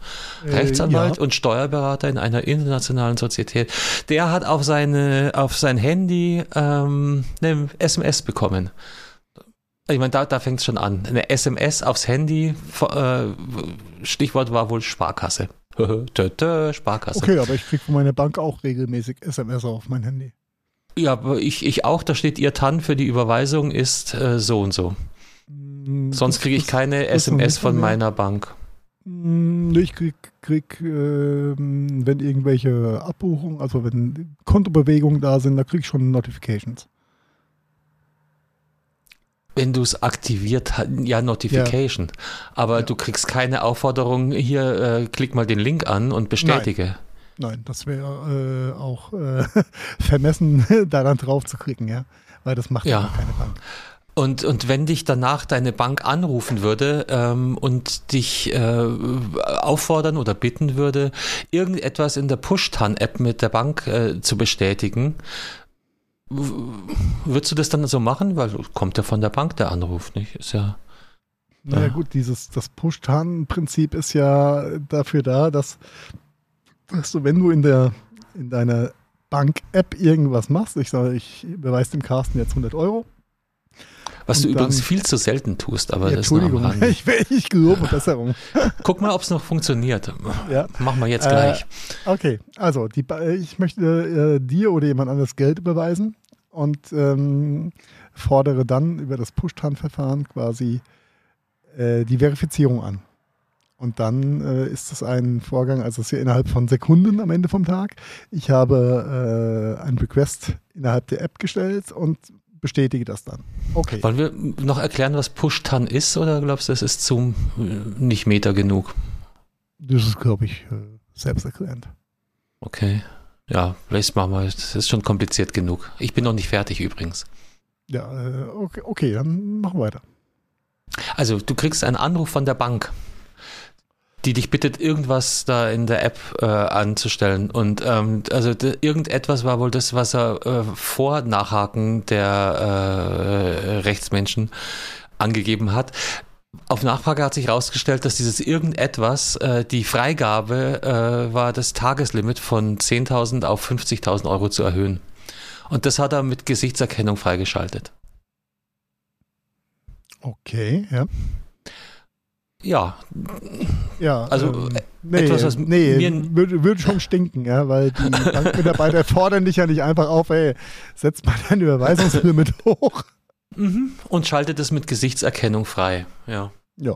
Äh, Rechtsanwalt ja. und Steuerberater in einer internationalen Sozietät. Der hat auf seine auf sein Handy ähm, eine SMS bekommen. Ich meine, da, da fängt es schon an. Eine SMS aufs Handy, äh, Stichwort war wohl Sparkasse. *laughs* Sparkasse.
Okay, aber ich kriege von meiner Bank auch regelmäßig SMS auf mein Handy.
Ja, aber ich, ich auch, da steht Ihr TAN für die Überweisung ist äh, so und so.
Mm,
Sonst kriege ich keine SMS von meiner Bank.
Mm, ich krieg, krieg äh, wenn irgendwelche Abbuchungen, also wenn Kontobewegungen da sind, da kriege ich schon Notifications.
Wenn du es aktiviert hast, ja, Notification. Ja. Aber ja. du kriegst keine Aufforderung, hier, äh, klick mal den Link an und bestätige.
Nein. Nein, das wäre äh, auch äh, *laughs* vermessen, *laughs* da dann drauf zu klicken, ja. Weil das macht ja keine Bank.
Und, und wenn dich danach deine Bank anrufen würde ähm, und dich äh, auffordern oder bitten würde, irgendetwas in der Push-Tan-App mit der Bank äh, zu bestätigen, würdest du das dann so machen? Weil kommt ja von der Bank der Anruf, nicht? Ist ja.
Naja, gut, dieses, das Push-Tan-Prinzip ist ja dafür da, dass dass du, wenn du in der in deiner Bank-App irgendwas machst, ich sage, ich beweise dem Carsten jetzt 100 Euro.
Was du dann, übrigens viel zu selten tust, aber
ja,
das
Entschuldigung, ist *laughs* ich, ich gelobe Besserung. *laughs*
Guck mal, ob es noch funktioniert. Ja. Machen wir jetzt gleich.
Äh, okay, also die, ich möchte äh, dir oder jemand anderes Geld überweisen und ähm, fordere dann über das Push-Tan-Verfahren quasi äh, die Verifizierung an. Und dann äh, ist es ein Vorgang, also es ist ja innerhalb von Sekunden am Ende vom Tag. Ich habe äh, einen Request innerhalb der App gestellt und bestätige das dann. Okay.
Wollen wir noch erklären, was Push-Tan ist oder glaubst du, das ist zum äh, nicht Meter genug?
Das ist, glaube ich, äh, selbsterklärend.
Okay. Ja, vielleicht machen wir, das ist schon kompliziert genug. Ich bin noch nicht fertig übrigens.
Ja, äh, okay, okay, dann machen wir weiter.
Also, du kriegst einen Anruf von der Bank die dich bittet, irgendwas da in der App äh, anzustellen. Und ähm, also irgendetwas war wohl das, was er äh, vor Nachhaken der äh, Rechtsmenschen angegeben hat. Auf Nachfrage hat sich herausgestellt, dass dieses irgendetwas, äh, die Freigabe äh, war, das Tageslimit von 10.000 auf 50.000 Euro zu erhöhen. Und das hat er mit Gesichtserkennung freigeschaltet.
Okay, ja.
Ja.
Ja,
also
ähm, nee, etwas, was nee, würde, würde schon stinken, ja, weil die *laughs* Bankmitarbeiter fordern dich ja nicht einfach auf, ey, setz mal dein Überweisungslimit *laughs* hoch.
Mhm. Und schaltet es mit Gesichtserkennung frei, ja.
Ja.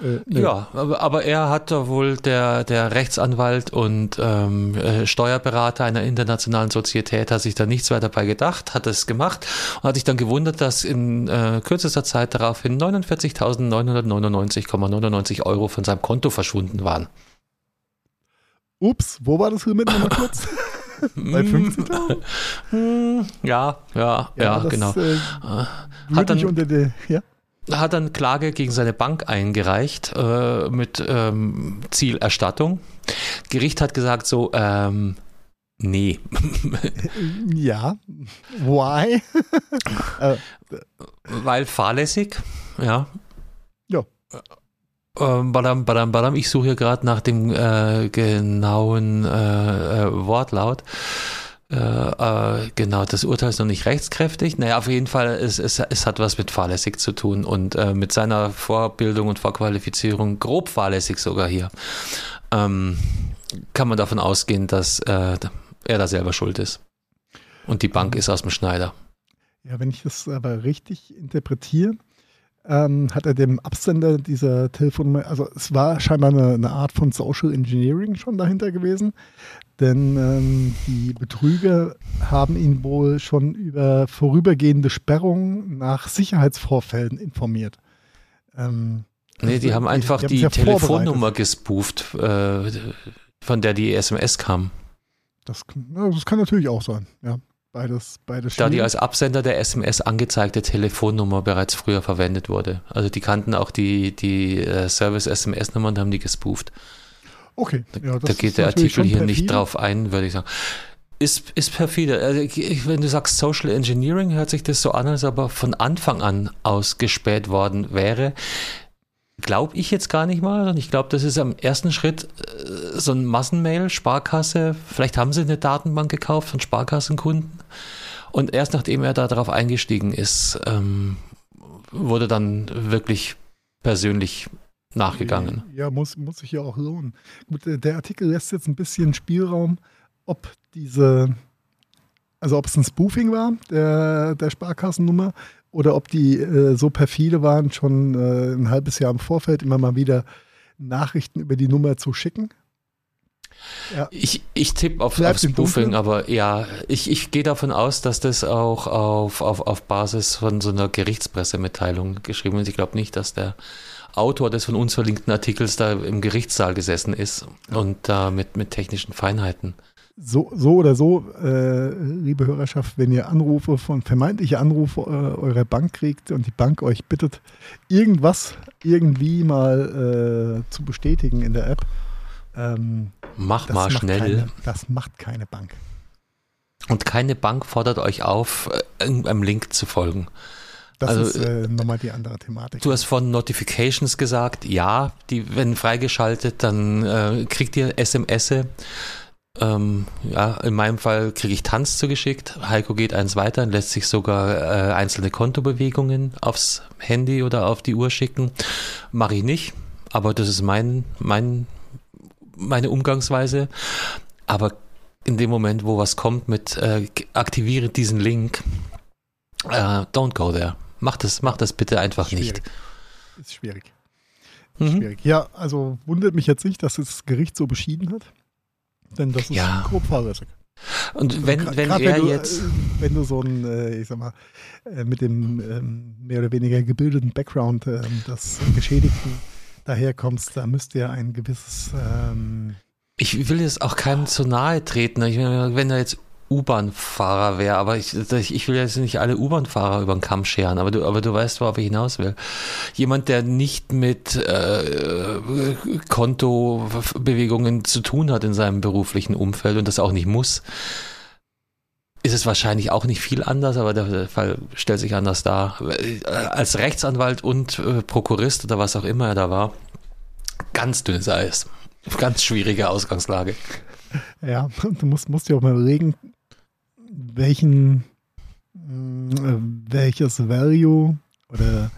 Äh, nee. Ja, aber, er hat da wohl der, der Rechtsanwalt und ähm, äh, Steuerberater einer internationalen Sozietät hat sich da nichts weiter dabei gedacht, hat es gemacht und hat sich dann gewundert, dass in äh, kürzester Zeit daraufhin 49.999,99 Euro von seinem Konto verschwunden waren.
Ups, wo war das Limit nochmal *laughs* kurz? Bei 50.000?
Hm, ja, ja, ja, ja das, genau. Äh,
hat dann, unter der, ja?
Hat dann Klage gegen seine Bank eingereicht äh, mit ähm, Zielerstattung. Gericht hat gesagt so, ähm, nee. *laughs*
ja, why? *laughs*
Äh, Weil fahrlässig, ja.
Ja.
Ähm, badam, badam, badam. Ich suche hier gerade nach dem äh, genauen äh, äh Wortlaut. Äh, äh, genau, das Urteil ist noch nicht rechtskräftig. Naja, auf jeden Fall, es, es, es hat was mit fahrlässig zu tun und äh, mit seiner Vorbildung und Vorqualifizierung grob fahrlässig sogar hier. Ähm, kann man davon ausgehen, dass äh, er da selber schuld ist. Und die Bank ist aus dem Schneider.
Ja, wenn ich das aber richtig interpretiere, ähm, hat er dem Absender dieser Telefonnummer, also es war scheinbar eine, eine, Art von Social Engineering schon dahinter gewesen, denn ähm, die Betrüger haben ihn wohl schon über vorübergehende Sperrungen nach Sicherheitsvorfällen informiert.
Ähm, nee, die haben einfach die, die ja Telefonnummer gespooft, äh, von der die SMS kam.
Das, das kann natürlich auch sein, ja. Beides, beides
da die als Absender der SMS angezeigte Telefonnummer bereits früher verwendet wurde. Also die kannten auch die, die äh, Service-SMS-Nummer und haben die gespooft.
Okay.
Ja, da geht der Artikel hier nicht drauf ein, würde ich sagen. Ist, ist perfide. Also, wenn du sagst Social Engineering, hört sich das so an, als ob er von Anfang an ausgespäht worden wäre. Glaube ich jetzt gar nicht mal. Ich glaube, das ist am ersten Schritt äh, so ein Massenmail, Sparkasse. Vielleicht haben sie eine Datenbank gekauft von Sparkassenkunden. Und erst nachdem er da drauf eingestiegen ist, ähm, wurde dann wirklich persönlich nachgegangen.
Ja, muss, muss sich ja auch lohnen. Gut, der Artikel lässt jetzt ein bisschen Spielraum, ob diese Also ob es ein Spoofing war, der, der Sparkassennummer, oder ob die äh, so perfide waren, schon äh, ein halbes Jahr im Vorfeld immer mal wieder Nachrichten über die Nummer zu schicken.
Ja. Ich, ich tippe auf, auf Spoofing, aber ja, ich, ich gehe davon aus, dass das auch auf, auf, auf Basis von so einer Gerichtspressemitteilung geschrieben ist. Ich glaube nicht, dass der Autor des von uns verlinkten Artikels da im Gerichtssaal gesessen ist und da mit, mit technischen Feinheiten.
So, so oder so, äh, liebe Hörerschaft, wenn ihr Anrufe von vermeintliche Anrufe äh, eurer Bank kriegt und die Bank euch bittet, irgendwas irgendwie mal äh, zu bestätigen in der App,
ähm, Mach mal schnell. Keine,
das macht keine Bank.
Und keine Bank fordert euch auf, äh, irgendeinem Link zu folgen.
Das also, ist äh, nochmal die andere Thematik.
Du hast von Notifications gesagt, ja, die werden freigeschaltet, dann äh, kriegt ihr SMS. Ähm, ja, in meinem Fall kriege ich Tanz zugeschickt. Heiko geht eins weiter und lässt sich sogar äh, einzelne Kontobewegungen aufs Handy oder auf die Uhr schicken. Mache ich nicht, aber das ist mein, mein meine Umgangsweise. Aber in dem Moment, wo was kommt mit äh, aktiviere diesen Link, äh, don't go there. Mach das, mach das bitte einfach
schwierig.
nicht.
Ist schwierig. Mhm. Schwierig. Ja, also wundert mich jetzt nicht, dass das Gericht so beschieden hat. Denn das ist
ja.
grob fahrlässig.
Und also wenn, wenn er
wenn
du, jetzt.
Äh, wenn du so ein, äh, ich sag mal, äh, mit dem ähm, mehr oder weniger gebildeten Background ähm, des Geschädigten daherkommst, da müsste ja ein gewisses. Ähm
ich will jetzt auch keinem zu nahe treten. Ich, wenn er jetzt U-Bahn-Fahrer wäre, aber ich, ich will jetzt nicht alle U-Bahn-Fahrer über den Kamm scheren, aber du, aber du weißt, worauf ich hinaus will. Jemand, der nicht mit äh, Kontobewegungen zu tun hat in seinem beruflichen Umfeld und das auch nicht muss, ist es wahrscheinlich auch nicht viel anders, aber der Fall stellt sich anders dar. Als Rechtsanwalt und äh, Prokurist oder was auch immer er da war, ganz dünnes Eis. Ganz schwierige Ausgangslage.
Ja, *laughs* du musst, musst dir auch mal überlegen, welchen, äh, welches Value oder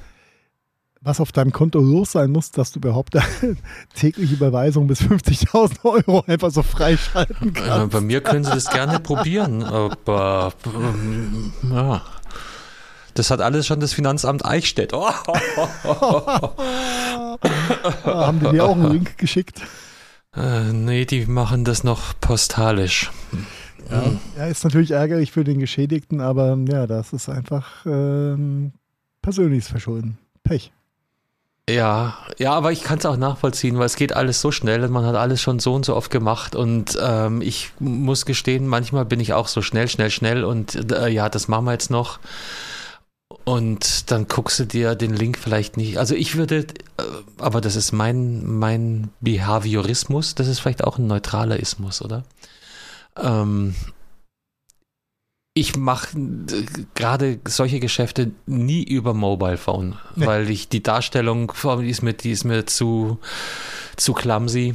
was auf deinem Konto los sein muss, dass du überhaupt *laughs* tägliche Überweisung bis 50.000 Euro einfach so freischalten kannst.
bei mir können sie das *laughs* gerne probieren, aber ähm, ja. Das hat alles schon das Finanzamt Eichstätt. Oh. *laughs*
Haben die dir auch einen Link geschickt?
Äh, nee, die machen das noch postalisch.
Ja, hm. ja, ist natürlich ärgerlich für den Geschädigten, aber ja, das ist einfach ähm, persönliches Verschulden. Pech.
Ja, ja, aber ich kann es auch nachvollziehen, weil es geht alles so schnell und man hat alles schon so und so oft gemacht und ähm, ich muss gestehen, manchmal bin ich auch so schnell, schnell, schnell und äh, ja, das machen wir jetzt noch und dann guckst du dir den Link vielleicht nicht. Also ich würde, äh, aber das ist mein mein Behaviorismus, das ist vielleicht auch ein neutraler Ismus, oder? Ähm, ich mache gerade solche Geschäfte nie über Mobile Phone, nee. weil ich die Darstellung die ist mir, die ist mir zu, zu clumsy.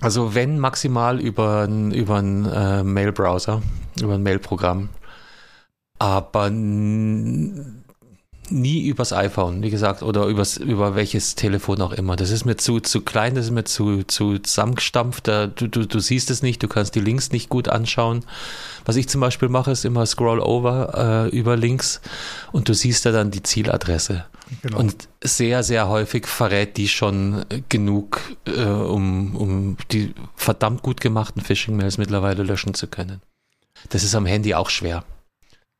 Also wenn maximal über, über einen äh, Mail-Browser, über ein Mail-Programm. Aber nie übers iPhone, wie gesagt, oder übers, über welches Telefon auch immer. Das ist mir zu, zu klein, das ist mir zu, zu zusammengestampft. Du, du, du siehst es nicht, du kannst die Links nicht gut anschauen. Was ich zum Beispiel mache, ist immer Scroll over äh, über Links und du siehst ja dann die Zieladresse. Genau. Und sehr, sehr häufig verrät die schon genug, äh, um, um die verdammt gut gemachten Phishing-Mails mittlerweile löschen zu können. Das ist am Handy auch schwer.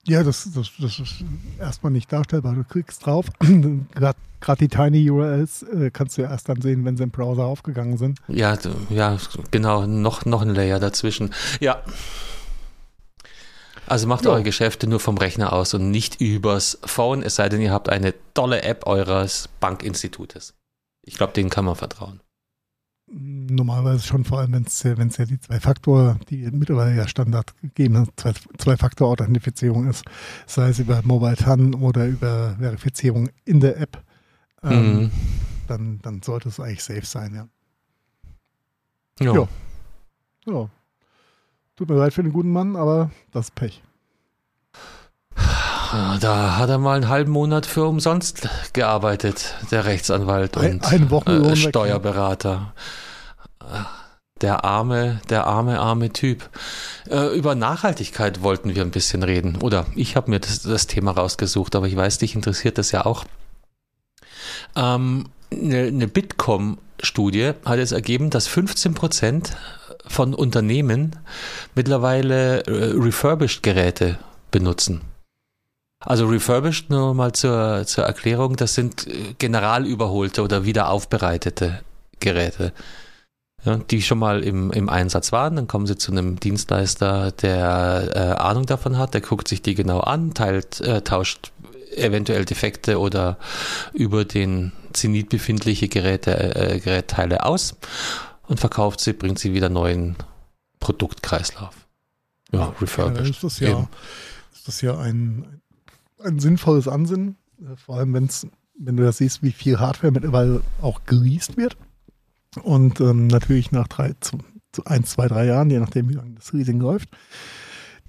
Ja, das, das, das ist erstmal nicht darstellbar. Du klickst drauf. *clears throat* Gerade die Tiny URLs äh, kannst du ja erst dann sehen, wenn sie im Browser aufgegangen sind.
Ja, ja, genau. Noch, noch ein Layer dazwischen. Ja. Also macht ja. eure Geschäfte nur vom Rechner aus und nicht übers Phone, es sei denn, ihr habt eine tolle App eures Bankinstitutes. Ich glaube, denen kann man vertrauen
normalerweise schon, vor allem wenn es ja die zwei Faktor, die mittlerweile ja Standard gegeben Zwei-Faktor-Authentifizierung ist, sei es über Mobile TAN oder über Verifizierung in der App, ähm, mhm. dann, dann sollte es eigentlich safe sein, ja. Ja. ja. ja. Tut mir leid für den guten Mann, aber das ist Pech.
Da hat er mal einen halben Monat für umsonst gearbeitet, der Rechtsanwalt und
ein,
äh, Steuerberater. Der arme, der arme, arme Typ. Äh, über Nachhaltigkeit wollten wir ein bisschen reden. Oder ich habe mir das, das, Thema rausgesucht, aber ich weiß, dich interessiert das ja auch. Ähm, eine, eine Bitkom-Studie hat es ergeben, dass 15 Prozent von Unternehmen mittlerweile äh, refurbished Geräte benutzen. Also refurbished, nur mal zur, zur Erklärung, das sind äh, generalüberholte oder wiederaufbereitete Geräte, ja, die schon mal im, im Einsatz waren. Dann kommen sie zu einem Dienstleister, der äh, Ahnung davon hat, der guckt sich die genau an, teilt, äh, tauscht eventuell Defekte oder über den Zenit befindliche Geräte, äh, Gerätteile aus und verkauft sie, bringt sie wieder neuen Produktkreislauf.
Ja, refurbished. Ja, ist das ja, ist das ja ein, ein sinnvolles Ansinnen, vor allem wenn's, wenn du das siehst, wie viel Hardware mittlerweile auch geleast wird. Und ähm, natürlich nach drei, zu, zu ein, zwei, drei Jahren, je nachdem, wie lange das Leasing läuft,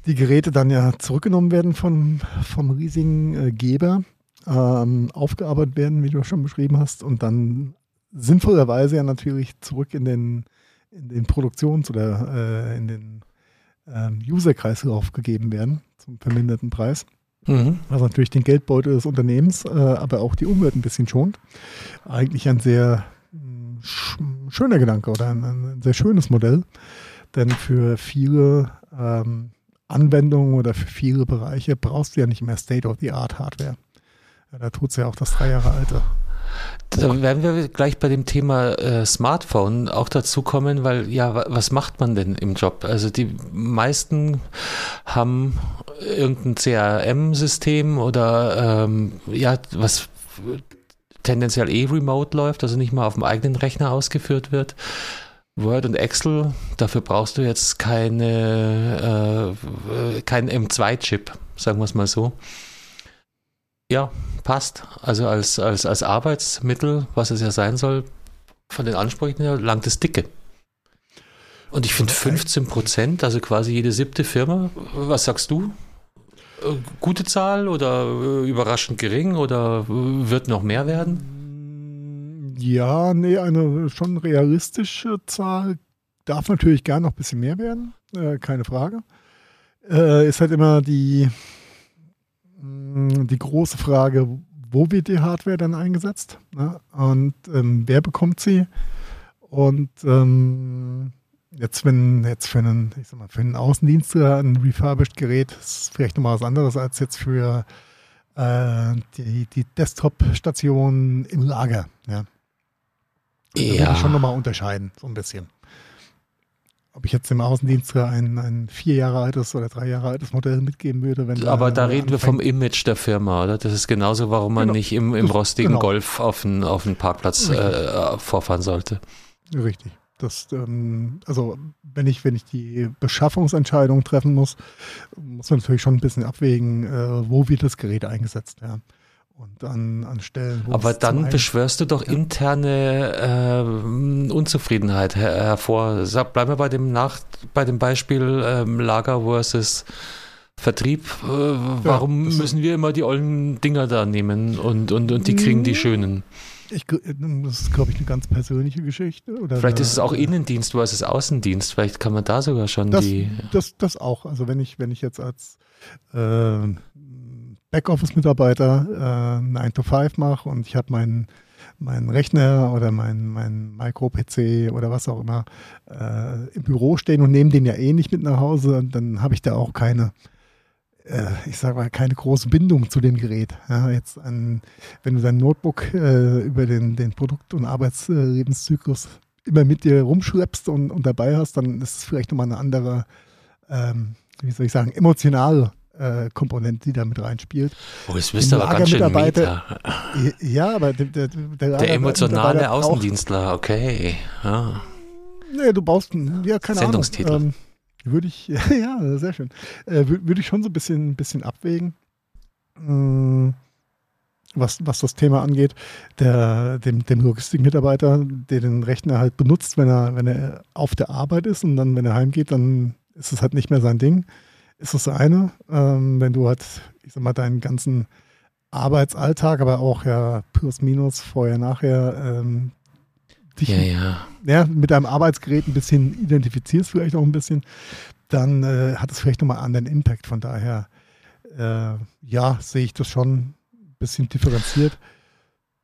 die Geräte dann ja zurückgenommen werden von, vom Leasinggeber, ähm, aufgearbeitet werden, wie du schon beschrieben hast, und dann sinnvollerweise ja natürlich zurück in den, in den Produktions- oder äh, in den ähm, User-Kreislauf gegeben werden zum verminderten Preis. Mhm. Was natürlich den Geldbeutel des Unternehmens, äh, aber auch die Umwelt ein bisschen schont. Eigentlich ein sehr schöner Gedanke oder ein, ein, sehr schönes Modell. Denn für viele ähm, Anwendungen oder für viele Bereiche brauchst du ja nicht mehr State-of-the-Art-Hardware. Ja, da tut es ja auch das drei Jahre alte.
Da werden wir gleich bei dem Thema äh, Smartphone auch dazu kommen, weil ja, was macht man denn im Job? Also die meisten haben irgendein CRM-System oder ähm, ja, was tendenziell eh remote läuft, also nicht mal auf dem eigenen Rechner ausgeführt wird. Word und Excel, dafür brauchst du jetzt keine, äh, keinen M2-Chip, sagen wir es mal so. Ja, passt. Also als, als, als Arbeitsmittel, was es ja sein soll, von den Ansprüchen her, langt es dicke. Und ich finde 15 Prozent, also quasi jede siebte Firma, was sagst du? Äh, gute Zahl oder äh, überraschend gering oder wird noch mehr werden?
Ja, nee, eine schon realistische Zahl. Darf natürlich gern noch ein bisschen mehr werden, äh, keine Frage. Äh, ist halt immer die, die große Frage, wo wird die Hardware dann eingesetzt ne? und ähm, wer bekommt sie? Und ähm, jetzt, wenn jetzt für einen, ich sag mal, für einen Außendienstler ein refurbished Gerät ist vielleicht nochmal was anderes als jetzt für äh, die, die Desktop-Station im Lager. Ja. Da ja. würde ich schon nochmal unterscheiden, so ein bisschen ob ich jetzt dem Außendienst ein, ein vier Jahre altes oder drei Jahre altes Modell mitgeben würde. Wenn
Aber da reden wir vom Image der Firma, oder? Das ist genauso, warum man genau. nicht im, im rostigen genau. Golf auf einen, auf Parkplatz äh, vorfahren sollte.
Richtig. Das, ähm, also wenn ich, wenn ich die Beschaffungsentscheidung treffen muss, muss man natürlich schon ein bisschen abwägen, äh, wo wird das Gerät eingesetzt. Ja und an, an Stellen.
Aber dann beschwörst du doch ja. interne äh, Unzufriedenheit her hervor. Sag, bleiben wir bei dem Nach bei dem Beispiel ähm, Lager versus Vertrieb. Äh, warum ja, müssen wir immer die ollen Dinger da nehmen und, und, und die kriegen die hm. schönen?
Ich, das ist, glaube ich, eine ganz persönliche Geschichte. Oder
vielleicht ist es auch Innendienst versus Außendienst. Vielleicht kann man da sogar schon
das,
die.
Das, das auch. Also wenn ich, wenn ich jetzt als äh, Backoffice-Mitarbeiter äh, 9 to 5 mache und ich habe meinen meinen Rechner oder mein, mein Micro-PC oder was auch immer äh, im Büro stehen und nehme den ja eh nicht mit nach Hause, dann habe ich da auch keine, äh, ich sage mal, keine große Bindung zu dem Gerät. Ja, jetzt an, wenn du dein Notebook äh, über den, den Produkt- und Arbeitslebenszyklus immer mit dir rumschleppst und, und dabei hast, dann ist es vielleicht nochmal eine andere, ähm, wie soll ich sagen, emotionale äh, Komponente, die da mit reinspielt.
Oh, das bist aber ganz schön Meta.
Ja, aber der,
der, der, der emotionale Außendienstler, okay. Ja.
Nee, du baust, ja, keine
Sendungstitel.
Ahnung. Ähm, würde ich, *laughs* ja, sehr schön. Äh, würde ich schon so ein bisschen, bisschen abwägen. Ähm, was, was das Thema angeht, der, dem, dem Logistikmitarbeiter, der den Rechner halt benutzt, wenn er, wenn er auf der Arbeit ist und dann, wenn er heimgeht, dann ist es halt nicht mehr sein Ding ist das eine. Ähm, wenn du halt, ich sag mal, deinen ganzen Arbeitsalltag, aber auch ja plus minus vorher, nachher ähm, dich
ja, ja.
Ja, mit deinem Arbeitsgerät ein bisschen identifizierst, vielleicht auch ein bisschen, dann äh, hat es vielleicht nochmal einen anderen Impact. Von daher, äh, ja, sehe ich das schon ein bisschen differenziert.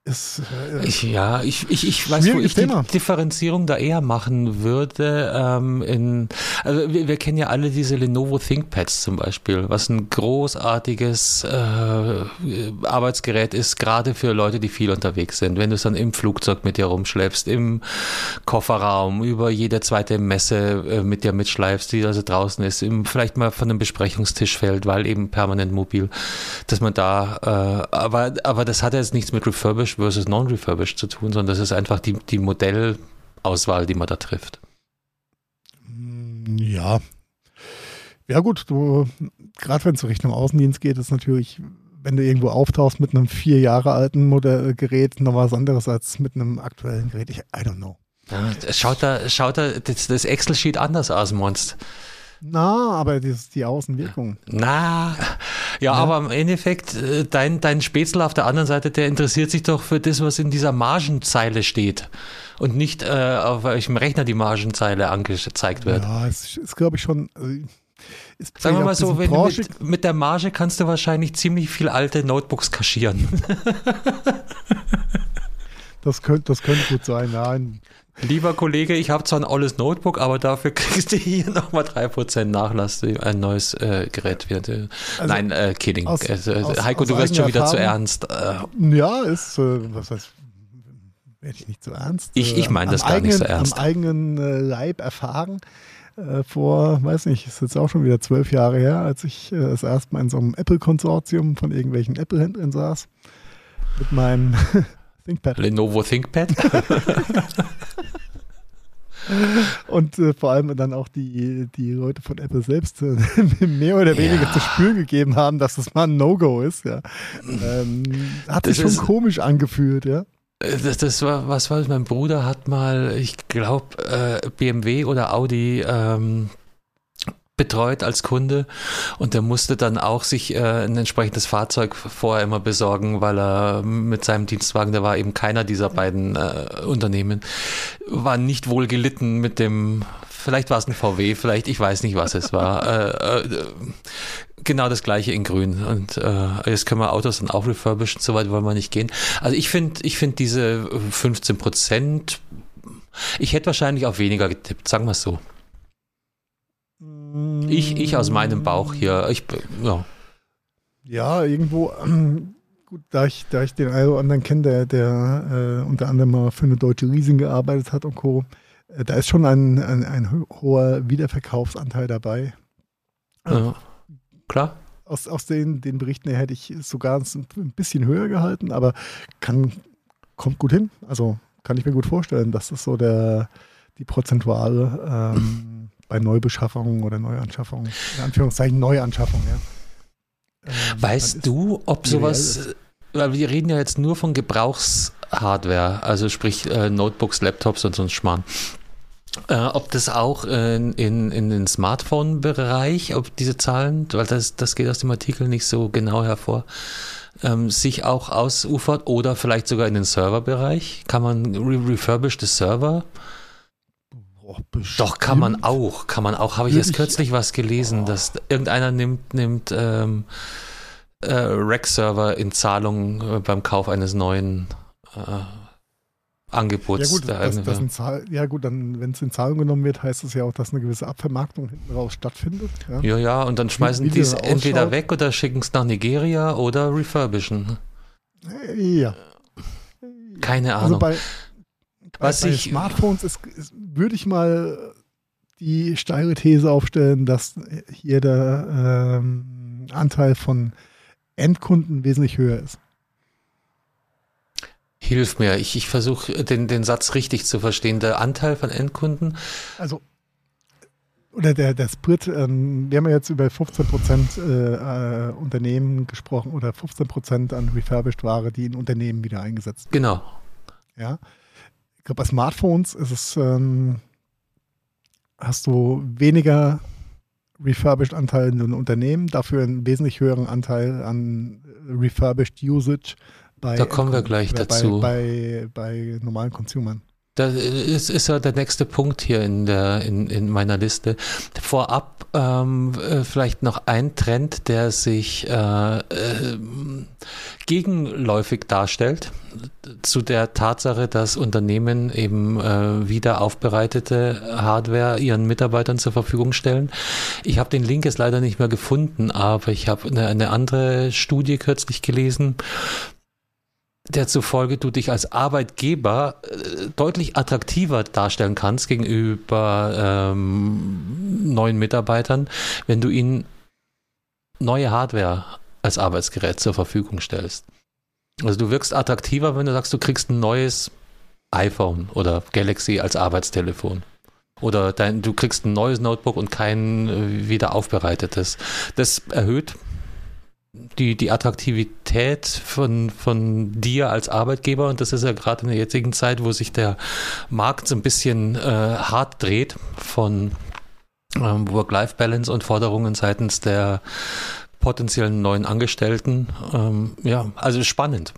Ist, äh, ich, ja, ich, ich, ich weiß, wo ich Thema. die Differenzierung da eher machen würde. Ähm, in, also wir, wir, kennen ja alle diese Lenovo ThinkPads zum Beispiel, was ein großartiges äh, Arbeitsgerät ist, gerade für Leute, die viel unterwegs sind. Wenn du es dann im Flugzeug mit dir rumschleppst, im Kofferraum, über jede zweite Messe äh, mit dir mitschleifst, die also draußen ist, im, vielleicht mal von einem Besprechungstisch fällt, weil eben permanent mobil, dass man da, äh, aber, aber das hat jetzt nichts mit Refurbished refurbished versus non-refurbished zu tun, sondern das ist einfach die, die Modellauswahl, die man da trifft.
Mm, ja. Ja, gut, gerade wenn es Richtung Außendienst geht, ist natürlich, wenn du irgendwo auftauchst mit einem vier Jahre alten Modell Gerät, noch was anderes als mit einem aktuellen Gerät. Ich, I don't know.
Ja, schaut da, schaut da das, das Excel-Sheet anders aus, Monst.
Na, aber das ist die Außenwirkung.
Na, ja, ja, aber im Endeffekt, äh, dein, dein Spätzle auf der anderen Seite, der interessiert sich doch für das, was in dieser Margenzeile steht. Und nicht, äh, auf welchem Rechner die Margenzeile angezeigt wird.
Ja, es ist, glaube ich, schon. Also
Sagen wir mal so, wenn mit, mit der Marge kannst du wahrscheinlich ziemlich viel alte Notebooks kaschieren.
das könnte das könnte gut sein, nein.
Lieber Kollege, ich habe zwar ein olles Notebook, aber dafür *laughs* kriegst du hier nochmal 3% Nachlass, ein neues äh, Gerät wird. Also Nein, äh, kidding. Aus, äh, aus, Heiko, aus du wirst schon wieder Erfahrung, zu ernst.
Äh. Ja, ist, äh, was heißt, werde ich nicht zu ernst.
Ich, ich meine das gar eigenen, nicht so ernst.
Am eigenen äh, Leib erfahren. Äh, vor, weiß nicht, ist jetzt auch schon wieder zwölf Jahre her, als ich das erste Mal in so einem Apple-Konsortium von irgendwelchen Apple-Händlern saß. Mit meinem *laughs*
ThinkPad. Lenovo ThinkPad. *laughs*
Und äh, vor allem dann auch die, die Leute von Apple selbst äh, *laughs* mehr oder weniger ja. zu spüren gegeben haben, dass das mal ein No-Go ist. Ja. Ähm, hat das sich schon ist, komisch angefühlt, ja.
Äh, das, das war, was war das? Mein Bruder hat mal, ich glaube, äh, BMW oder Audi ähm, betreut als Kunde und der musste dann auch sich äh, ein entsprechendes Fahrzeug vorher immer besorgen, weil er mit seinem Dienstwagen, der war eben keiner dieser beiden äh, Unternehmen, war nicht wohl gelitten mit dem, vielleicht war es ein VW, vielleicht, ich weiß nicht, was es war. *laughs* äh, äh, genau das gleiche in grün und äh, jetzt können wir Autos dann auch refurbischen, so weit wollen wir nicht gehen. Also ich finde, ich finde diese 15 Prozent, ich hätte wahrscheinlich auch weniger getippt, sagen wir es so. Ich, ich aus meinem Bauch hier. Ich, ja.
ja, irgendwo, ähm, *clears throat* gut, da ich, da ich den einen oder anderen kenne, der, der äh, unter anderem mal für eine deutsche Riesing gearbeitet hat und Co., äh, da ist schon ein, ein, ein, hoher Wiederverkaufsanteil dabei.
Ja, klar.
Aus, aus den, den Berichten her hätte ich sogar ein bisschen höher gehalten, aber kann, kommt gut hin. Also kann ich mir gut vorstellen, dass das so der, die prozentuale ähm, bei Neubeschaffungen oder Neuanschaffungen, in Anführungszeichen Neuanschaffungen, ja.
Ähm, weißt du, ob sowas, weil wir reden ja jetzt nur von Gebrauchshardware, also sprich äh, Notebooks, Laptops und so ein Schmarrn. Äh, ob das auch in, in, in den Smartphone-Bereich, ob diese Zahlen, weil das, das geht aus dem Artikel nicht so genau hervor, ähm, sich auch ausufert oder vielleicht sogar in den Serverbereich? Kann man re refurbished Server doch, kann man auch. Kann man auch. Habe ich jetzt kürzlich was gelesen, oh. dass irgendeiner nimmt, nimmt ähm, äh, Rack-Server in Zahlung äh, beim Kauf eines neuen äh, Angebots.
Ja gut, das, das Zahl, ja gut, dann wenn es in Zahlung genommen wird, heißt es ja auch, dass eine gewisse Abvermarktung hinten raus stattfindet.
Ja, ja, ja und dann schmeißen die es entweder weg oder schicken es nach Nigeria oder refurbischen.
Ja.
Keine also Ahnung.
Also bei, was bei ich, Smartphones ist, ist, würde ich mal die steile These aufstellen, dass hier der ähm, Anteil von Endkunden wesentlich höher ist.
Hilf mir, ich, ich versuche den, den Satz richtig zu verstehen. Der Anteil von Endkunden?
Also, oder der, der Split, ähm, wir haben ja jetzt über 15 Prozent äh, äh, Unternehmen gesprochen oder 15 Prozent an refurbished Ware, die in Unternehmen wieder eingesetzt
werden. Genau.
Ja. Ich glaube, bei Smartphones ist es, ähm, hast du weniger refurbished Anteil in den Unternehmen, dafür einen wesentlich höheren Anteil an refurbished Usage bei,
da kommen wir gleich dazu.
Bei, bei, bei normalen Consumern.
Das ist, ist ja der nächste Punkt hier in, der, in, in meiner Liste. Vorab ähm, äh, vielleicht noch ein Trend, der sich äh, äh, gegenläufig darstellt zu der Tatsache, dass Unternehmen eben äh, wieder aufbereitete Hardware ihren Mitarbeitern zur Verfügung stellen. Ich habe den Link jetzt leider nicht mehr gefunden, aber ich habe eine, eine andere Studie kürzlich gelesen, der zufolge du dich als Arbeitgeber äh, deutlich attraktiver darstellen kannst gegenüber ähm, neuen Mitarbeitern, wenn du ihnen neue Hardware als Arbeitsgerät zur Verfügung stellst. Also du wirkst attraktiver, wenn du sagst, du kriegst ein neues iPhone oder Galaxy als Arbeitstelefon. Oder dein, du kriegst ein neues Notebook und kein äh, wieder aufbereitetes. Das erhöht die, die Attraktivität von, von dir als Arbeitgeber und das ist ja gerade in der jetzigen Zeit, wo sich der Markt so ein bisschen äh, hart dreht von ähm, Work-Life-Balance und Forderungen seitens der potenziellen neuen Angestellten. Ähm, ja, also spannend.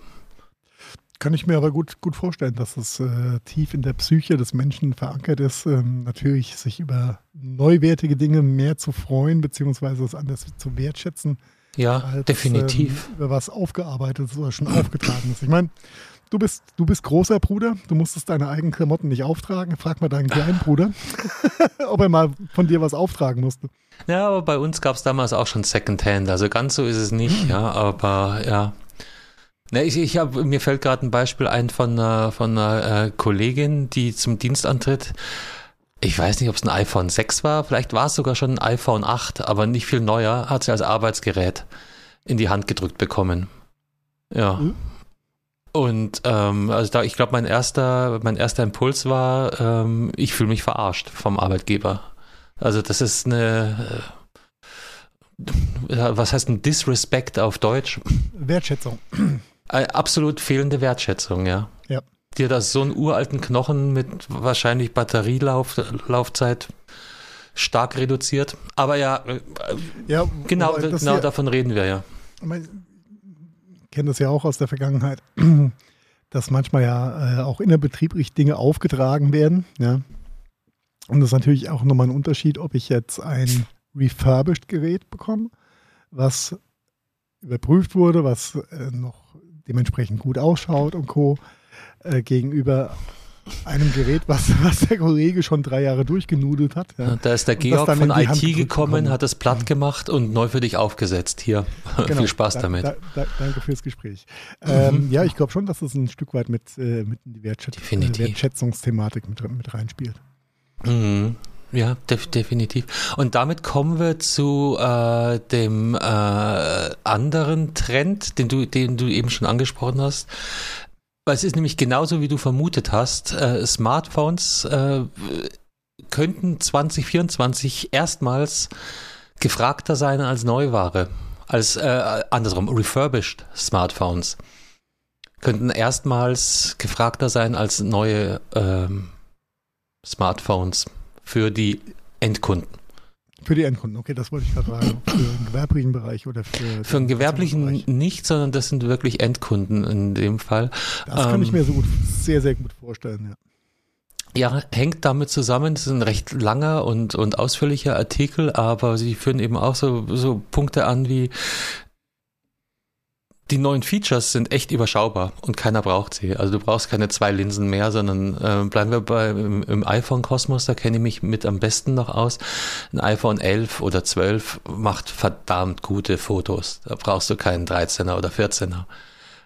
Kann ich mir aber gut, gut vorstellen, dass es äh, tief in der Psyche des Menschen verankert ist, ähm, natürlich sich über neuwertige Dinge mehr zu freuen, beziehungsweise es anders zu wertschätzen
ja, als, definitiv.
Ähm, was aufgearbeitet ist oder schon aufgetragen ist. Ich meine, du bist, du bist großer Bruder, du musstest deine eigenen Klamotten nicht auftragen. Frag mal deinen kleinen Bruder, *laughs* *laughs* ob er mal von dir was auftragen musste.
Ja, aber bei uns gab es damals auch schon Secondhand, also ganz so ist es nicht, ja, aber ja. Ne, ich, ich hab, mir fällt gerade ein Beispiel ein von einer, von einer äh, Kollegin, die zum Dienst antritt ich weiß nicht, ob es ein iPhone 6 war, vielleicht war es sogar schon ein iPhone 8, aber nicht viel neuer, hat sie als Arbeitsgerät in die Hand gedrückt bekommen. Ja. Mhm. Und ähm, also da, ich glaube, mein erster, mein erster Impuls war, ähm, ich fühle mich verarscht vom Arbeitgeber. Also das ist eine, äh, was heißt ein Disrespect auf Deutsch?
Wertschätzung.
Äh, absolut fehlende Wertschätzung, ja. Dir das so einen uralten Knochen mit wahrscheinlich Batterielaufzeit stark reduziert. Aber ja, äh, ja genau, genau ja, davon reden wir ja.
Ich kenne das ja auch aus der Vergangenheit, *clears throat* dass manchmal ja äh, auch innerbetrieblich Dinge aufgetragen werden. Ja. Und das ist natürlich auch nochmal ein Unterschied, ob ich jetzt ein refurbished Gerät bekomme, was überprüft wurde, was äh, noch dementsprechend gut ausschaut und Co äh, gegenüber einem Gerät, was, was der Kollege schon drei Jahre durchgenudelt hat.
Ja. Da ist der Georg von IT gekommen, hat es platt gemacht und neu für dich aufgesetzt. Hier, *laughs* genau, viel Spaß da, damit. Da,
da, danke fürs Gespräch. Ähm, mhm. Ja, ich glaube schon, dass es ein Stück weit mit, äh, mit in die Wertschätz Wertschätzungsthematik mit, mit reinspielt.
Mhm. Ja, def definitiv. Und damit kommen wir zu äh, dem äh, anderen Trend, den du, den du eben schon angesprochen hast, es ist nämlich genauso, wie du vermutet hast. Äh, Smartphones äh, könnten 2024 erstmals gefragter sein als Neuware. Als äh, andersrum, refurbished Smartphones könnten erstmals gefragter sein als neue ähm, Smartphones für die Endkunden.
Für die Endkunden, okay, das wollte ich gerade fragen. Für den gewerblichen Bereich oder für.
Für den gewerblichen nicht, sondern das sind wirklich Endkunden in dem Fall.
Das kann ähm, ich mir so gut, sehr, sehr gut vorstellen, ja.
Ja, hängt damit zusammen. Das ist ein recht langer und, und ausführlicher Artikel, aber sie führen eben auch so, so Punkte an wie, die neuen Features sind echt überschaubar und keiner braucht sie. Also du brauchst keine zwei Linsen mehr, sondern äh, bleiben wir bei im, im iPhone-Kosmos, da kenne ich mich mit am besten noch aus. Ein iPhone 11 oder 12 macht verdammt gute Fotos. Da brauchst du keinen 13er oder 14er.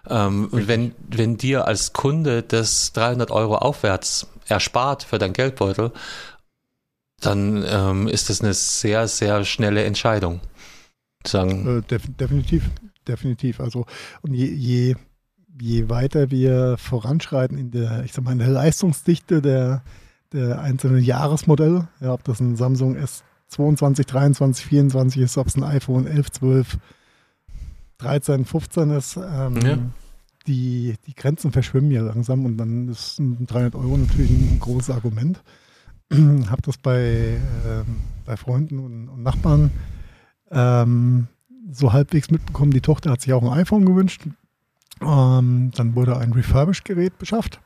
Ähm, und wenn, wenn dir als Kunde das 300 Euro aufwärts erspart für dein Geldbeutel, dann ähm, ist das eine sehr, sehr schnelle Entscheidung.
Sagen. Äh, def definitiv definitiv. Also und je, je, je weiter wir voranschreiten in der, ich sag mal, in der Leistungsdichte der, der einzelnen Jahresmodelle, ja, ob das ein Samsung S22, 23, 24 ist, ob es ein iPhone 11, 12, 13, 15 ist, ähm, ja. die, die Grenzen verschwimmen ja langsam und dann ist 300 Euro natürlich ein großes Argument. *clears throat* habe das bei, ähm, bei Freunden und, und Nachbarn ähm, so halbwegs mitbekommen, die Tochter hat sich auch ein iPhone gewünscht. Ähm, dann wurde ein Refurbished-Gerät beschafft,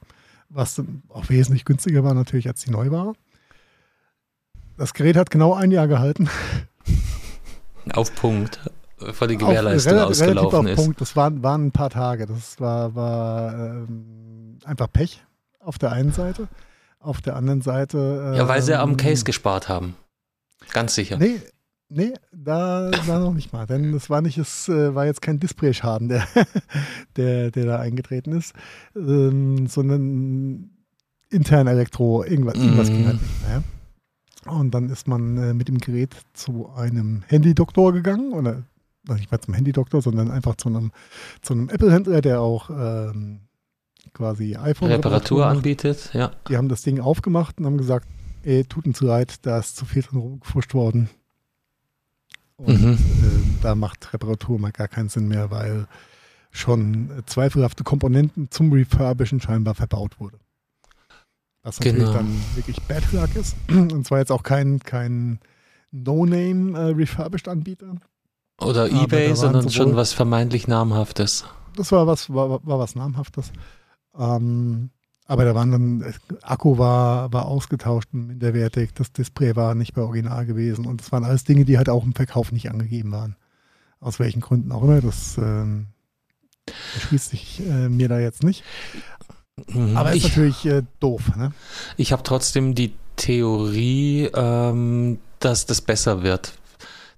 was auch wesentlich günstiger war natürlich als die Neuware. Das Gerät hat genau ein Jahr gehalten. *laughs*
Auf Punkt, vor die Gewährleistung auf, ausgelaufen relativ auf ist. Punkt.
Das waren, waren ein paar Tage. Das war, war ähm, einfach Pech auf der einen Seite. Auf der anderen Seite.
Ähm, ja, weil sie am ähm, Case gespart haben. Ganz sicher.
Nee, nee, da, da noch nicht mal. Denn das war nicht, es äh, war jetzt kein Displayschaden, der, *laughs* der, der da eingetreten ist, ähm, sondern intern Elektro, irgendwas, irgendwas mm. ging halt nicht mehr. Und dann ist man äh, mit dem Gerät zu einem Handy-Doktor gegangen, oder nicht mal zum Handy-Doktor, sondern einfach zu einem, zu einem Apple-Händler, der auch ähm, quasi iPhone
Reparatur anbietet. Ja.
Die haben das Ding aufgemacht und haben gesagt, ey, tut uns leid, da ist zu viel drin rumgefuscht worden. Und mhm. äh, da macht Reparatur mal gar keinen Sinn mehr, weil schon zweifelhafte Komponenten zum Refurbischen scheinbar verbaut wurde. Was natürlich genau. dann wirklich Bad Luck ist. Und zwar jetzt auch kein, kein No-Name äh.
Oder Ebay, sondern schon was vermeintlich namhaftes.
Das war was, war, war was namhaftes. Ähm, aber da waren dann, Akku war, war ausgetauscht und minderwertig, das Display war nicht bei Original gewesen und das waren alles Dinge, die halt auch im Verkauf nicht angegeben waren. Aus welchen Gründen auch immer, das ähm, erschließt sich äh, mir da jetzt nicht. Mhm. Aber ist ich, natürlich äh, doof. Ne?
Ich habe trotzdem die Theorie, ähm, dass das besser wird.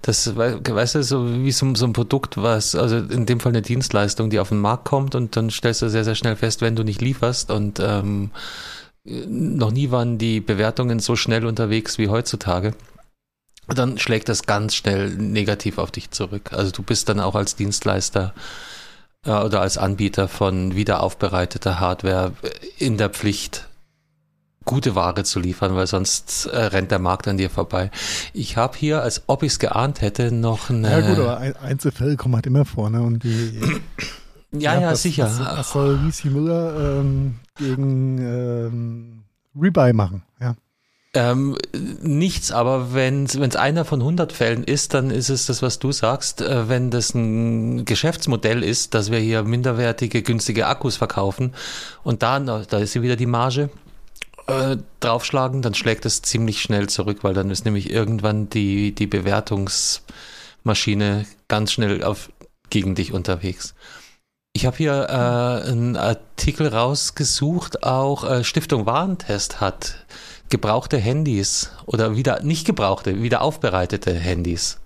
Das, weißt du, so wie so, so, ein Produkt, was, also in dem Fall eine Dienstleistung, die auf den Markt kommt und dann stellst du sehr, sehr schnell fest, wenn du nicht lieferst und ähm, noch nie waren die Bewertungen so schnell unterwegs wie heutzutage. Dann schlägt das ganz schnell negativ auf dich zurück. Also du bist dann auch als Dienstleister äh, oder als Anbieter von wiederaufbereiteter Hardware in der Pflicht, gute Ware zu liefern, weil sonst äh, rennt der Markt an dir vorbei. Ich habe hier, als ob ich es geahnt hätte, noch eine.
Ja gut, aber Einzelfälle kommen halt immer vor, ne? Und die. *clears throat*
ja, ja, ja was, sicher. Was,
was soll VC Müller ähm, gegen ähm, Rebuy machen? Ja.
Ähm, nichts, aber wenn es einer von 100 Fällen ist, dann ist es das, was du sagst. Äh, wenn das ein Geschäftsmodell ist, dass wir hier minderwertige, günstige Akkus verkaufen und da, da ist wieder die Marge, äh, draufschlagen, dann schlägt es ziemlich schnell zurück, weil dann ist nämlich irgendwann die, die Bewertungsmaschine ganz schnell auf, gegen dich unterwegs. Ich habe hier äh, einen Artikel rausgesucht, auch äh, Stiftung Warentest hat gebrauchte Handys oder wieder nicht gebrauchte, wieder aufbereitete Handys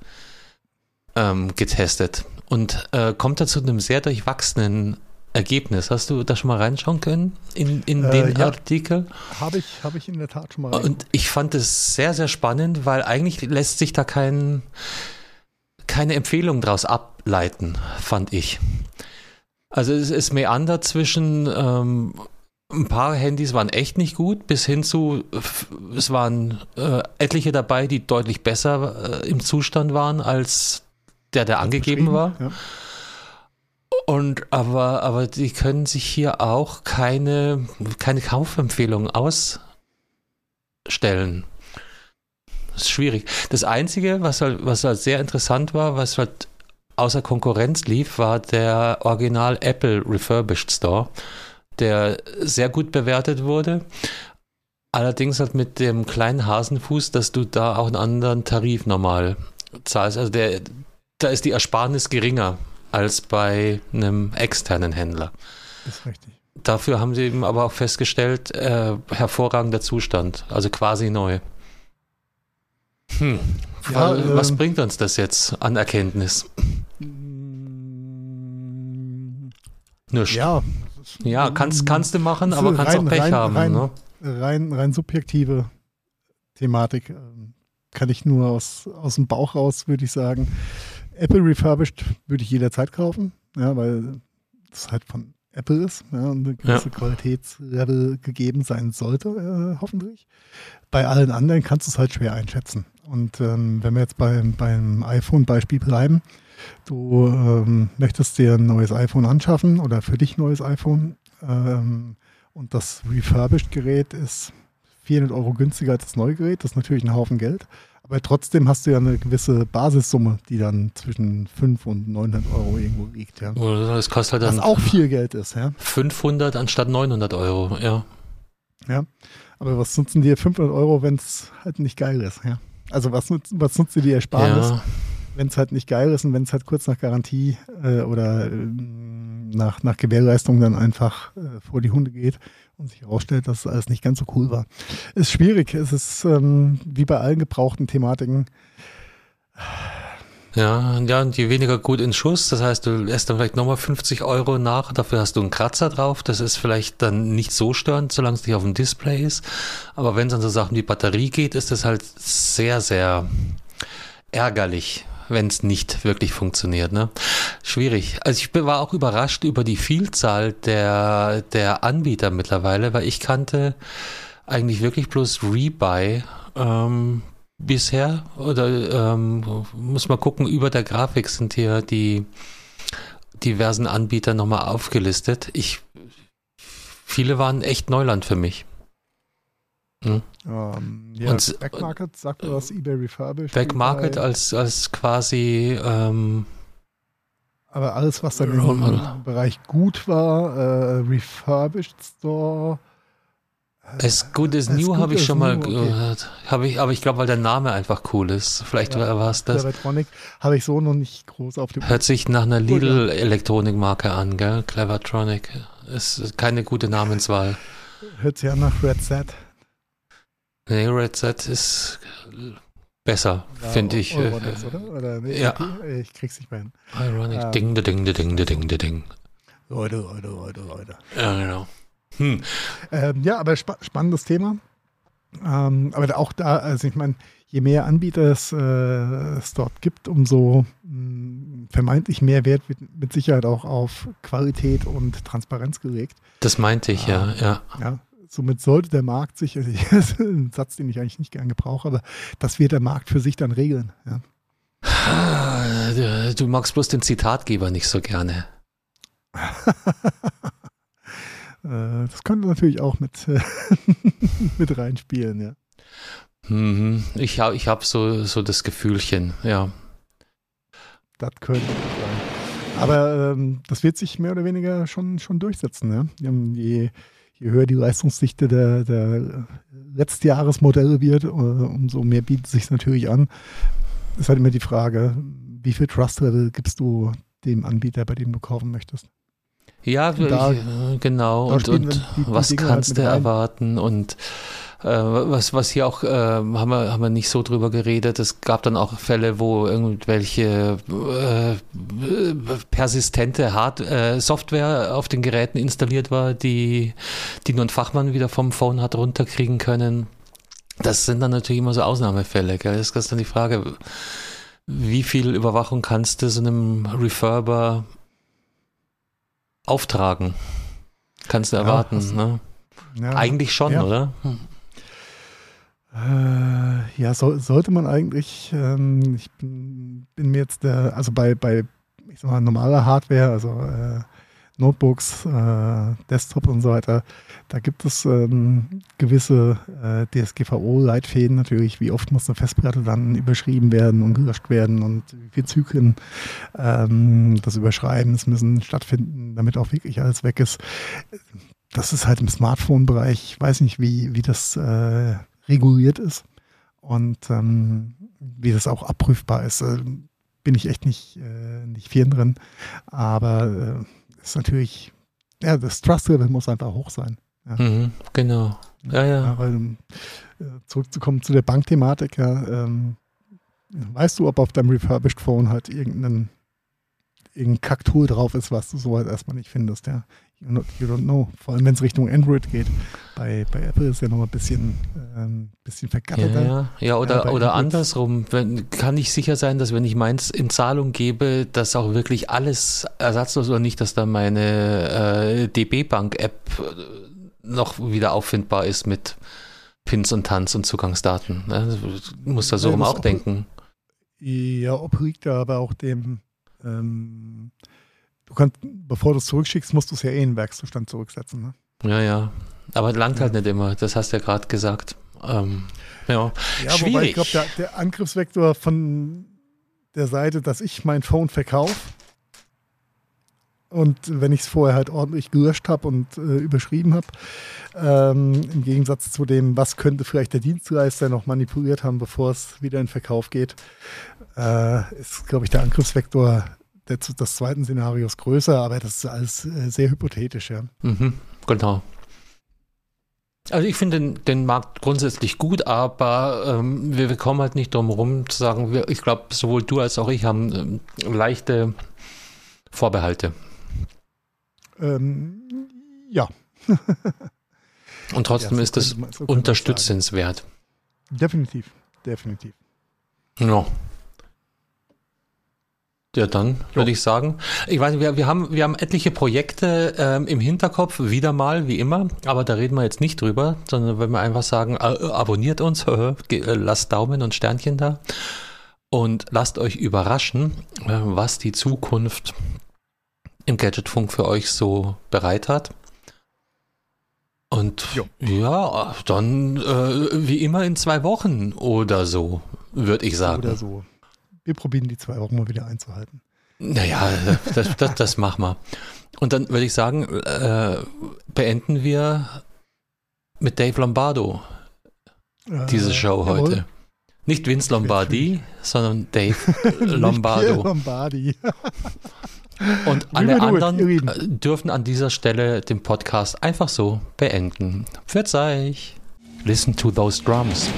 ähm, getestet und äh, kommt dazu einem sehr durchwachsenen Ergebnis. Hast du da schon mal reinschauen können in, in äh, den ja, Artikel?
Habe ich, hab ich in der Tat schon mal
rein. Und ich fand es sehr, sehr spannend, weil eigentlich lässt sich da kein, keine Empfehlung daraus ableiten, fand ich. Also es ist meandert zwischen ähm, ein paar Handys waren echt nicht gut, bis hin zu, es waren äh, etliche dabei, die deutlich besser äh, im Zustand waren als der, der angegeben war. Ja. Und aber, aber die können sich hier auch keine, keine Kaufempfehlung ausstellen. Das ist schwierig. Das Einzige, was halt, was halt sehr interessant war, was halt außer Konkurrenz lief, war der Original Apple Refurbished Store der sehr gut bewertet wurde. Allerdings halt mit dem kleinen Hasenfuß, dass du da auch einen anderen Tarif normal zahlst. Also der, da ist die Ersparnis geringer als bei einem externen Händler.
Das ist richtig.
Dafür haben sie eben aber auch festgestellt, äh, hervorragender Zustand, also quasi neu. Hm. Ja, was ähm, bringt uns das jetzt an Erkenntnis?
Nur ja,
ja, kannst, kannst du machen, aber kannst rein, auch Pech
rein,
haben.
Rein,
ne?
rein, rein subjektive Thematik. Ähm, kann ich nur aus, aus dem Bauch raus, würde ich sagen. Apple Refurbished würde ich jederzeit kaufen, ja, weil das halt von Apple ist ja, und eine gewisse ja. Qualitätslevel gegeben sein sollte, äh, hoffentlich. Bei allen anderen kannst du es halt schwer einschätzen. Und ähm, wenn wir jetzt beim, beim iPhone-Beispiel bleiben, Du ähm, möchtest dir ein neues iPhone anschaffen oder für dich ein neues iPhone ähm, und das Refurbished-Gerät ist 400 Euro günstiger als das neue Gerät. Das ist natürlich ein Haufen Geld. Aber trotzdem hast du ja eine gewisse Basissumme, die dann zwischen 5 und 900 Euro irgendwo liegt. Ja.
Das kostet halt dann
Was auch viel Geld ist. Ja.
500 anstatt 900 Euro, ja.
Ja, aber was nutzen dir 500 Euro, wenn es halt nicht geil ist? Ja, also was, nutzt, was nutzt dir die Ersparnis, ja. wenn es halt nicht geil ist und wenn es halt kurz nach Garantie äh, oder äh, nach, nach Gewährleistung dann einfach äh, vor die Hunde geht und sich herausstellt, dass alles nicht ganz so cool war. Ist schwierig. Es ist ähm, wie bei allen gebrauchten Thematiken.
Ja, ja, und je weniger gut in Schuss, das heißt, du lässt dann vielleicht nochmal 50 Euro nach, dafür hast du einen Kratzer drauf, das ist vielleicht dann nicht so störend, solange es nicht auf dem Display ist. Aber wenn es an so Sachen wie Batterie geht, ist das halt sehr, sehr ärgerlich, wenn es nicht wirklich funktioniert. Ne? Schwierig. Also ich war auch überrascht über die Vielzahl der, der Anbieter mittlerweile, weil ich kannte eigentlich wirklich bloß Rebuy ähm, bisher. Oder ähm, muss man gucken, über der Grafik sind hier die diversen Anbieter nochmal aufgelistet. Ich viele waren echt Neuland für mich.
Hm? Ähm, ja, und, Backmarket sagt du was, eBay Refurbished.
Backmarket als, als quasi ähm,
aber alles, was dann im Bereich gut war, äh, Refurbished Store.
Äh, as Good as New habe ich schon mal gehört. Okay. Hab ich, aber ich glaube, weil der Name einfach cool ist. Vielleicht ja, war es das.
Clevertronic habe ich so noch nicht groß auf dem.
Hört sich nach einer Lidl-Elektronikmarke an, gell? Clevertronic. Ist keine gute Namenswahl.
Hört sich an nach Red Set.
Nee, Red Set ist besser, finde ich.
Euronics, oder? oder nee,
ja.
Ich krieg's nicht mehr hin.
Ironic, ähm, ding, ding, ding, ding, ding, ding.
Leute, Leute, Leute, Leute.
Ja, genau. Hm.
Ähm, ja, aber spa spannendes Thema. Ähm, aber auch da, also ich meine, je mehr Anbieter es, äh, es dort gibt, umso mh, hm, vermeintlich mehr Wert wird mit Sicherheit auch auf Qualität und Transparenz gelegt.
Das meinte ich, ja, ja.
Ja, somit sollte der Markt sich, also *laughs* das ist ein Satz, den ich eigentlich nicht gern gebrauche, aber das wird der Markt für sich dann regeln. Ja.
Ah, du magst bloß den Zitatgeber nicht so gerne. *laughs*
Äh, das könnte natürlich auch mit, *laughs* mit reinspielen, ja.
Mhm. Ich habe ich hab so, so das Gefühlchen, ja.
Das könnte sein. Aber ähm, das wird sich mehr oder weniger schon, schon durchsetzen. Ja? Je, je höher die Leistungsdichte der, der Letztjahresmodelle wird, äh, umso mehr bietet es sich natürlich an. Es ist halt immer die Frage, wie viel Trust-Level gibst du dem Anbieter, bei dem du kaufen möchtest?
Ja, da, äh, genau. Und, und die, die was Dinge halt kannst halt du erwarten? Und was, was hier auch, äh, haben, wir, haben wir nicht so drüber geredet, es gab dann auch Fälle, wo irgendwelche äh, persistente Hard äh, Software auf den Geräten installiert war, die, die nur ein Fachmann wieder vom Phone hat runterkriegen können. Das sind dann natürlich immer so Ausnahmefälle. Gell? Das ist dann die Frage, wie viel Überwachung kannst du so einem Refurber auftragen? Kannst du erwarten, ja, ne? Ja, Eigentlich schon, ja. oder? Hm.
Äh, ja, so, sollte man eigentlich. Ähm, ich bin, bin, mir jetzt der, also bei, bei ich sag mal, normaler Hardware, also äh, Notebooks, äh, Desktop und so weiter, da gibt es ähm, gewisse äh, DSGVO-Leitfäden natürlich, wie oft muss eine Festplatte dann überschrieben werden und gelöscht werden und wie viele Zyklen ähm, des Überschreibens müssen stattfinden, damit auch wirklich alles weg ist. Das ist halt im Smartphone-Bereich, ich weiß nicht, wie, wie das äh, reguliert ist und ähm, wie das auch abprüfbar ist, äh, bin ich echt nicht, äh, nicht firm drin. Aber äh, ist natürlich, ja, das Trust-Level muss einfach hoch sein. Ja.
Mhm, genau. Ja, ja.
weil, äh, zurückzukommen zu der Bankthematik, ja, ähm, weißt du, ob auf deinem Refurbished Phone halt irgendein, irgendein Kacktool drauf ist, was du so halt erstmal nicht findest, ja. You, not, you don't know. Vor allem, wenn es Richtung Android geht. Bei, bei Apple ist ja noch ein bisschen, ähm, bisschen vergatteter.
Ja, ja. oder, ja, oder andersrum. Wenn, kann ich sicher sein, dass wenn ich meins in Zahlung gebe, dass auch wirklich alles ersatzlos oder nicht, dass da meine äh, DB Bank App äh, noch wieder auffindbar ist mit Pins und Tanz und Zugangsdaten. Ne? Du musst da so rum auch denken.
Ja, obliegt da aber auch dem ähm, du kannst, bevor du es zurückschickst, musst du es ja eh in den Werkszustand zurücksetzen. Ne?
Ja, ja. Aber langt halt nicht immer, das hast du ja gerade gesagt. Ähm, ja. ja, Schwierig. wobei ich
glaube, der, der, Angriffsvektor von der Seite, dass ich mein Phone verkaufe, Und wenn ich es vorher halt ordentlich gelöscht habe und äh, überschrieben habe, ähm, im Gegensatz zu dem, was könnte vielleicht der Dienstleister noch manipuliert haben, bevor es wieder in Verkauf geht, äh, ist, glaube ich, der Angriffsvektor des, des zweiten Szenarios größer, aber das ist alles äh, sehr hypothetisch, ja.
Mhm, genau. Also ich finde den, den, Markt grundsätzlich gut, aber ähm, wir, wir, kommen halt nicht drum herum zu sagen, wir, ich glaube, sowohl du als auch ich haben ähm, leichte Vorbehalte.
Ähm, ja. *laughs*
Und trotzdem ja, so ist es so unterstützenswert.
Definitiv, definitiv.
Ja. Ja, dann würde ich sagen. Ich weiß nicht, wir, wir, haben, wir haben etliche Projekte ähm, im Hinterkopf, wieder mal, wie immer, aber da reden wir jetzt nicht drüber, sondern wenn wir einfach sagen, äh, abonniert uns, *laughs* äh, lasst Daumen und Sternchen da und lasst euch überraschen, äh, was die Zukunft im Gadgetfunk für euch so bereit hat. Und jo. ja, dann äh, wie immer in zwei Wochen oder so, würde ich sagen.
Oder so. Wir probieren die zwei Wochen mal wieder einzuhalten.
Naja, das, das, das machen wir. Und dann würde ich sagen, äh, beenden wir mit Dave Lombardo äh, diese Show jawohl. heute. Nicht Vince Lombardi, sondern Dave *laughs* Lombardo. Lombardi. Und alle anderen äh, dürfen an dieser Stelle den Podcast einfach so beenden. Euch. Listen to those drums.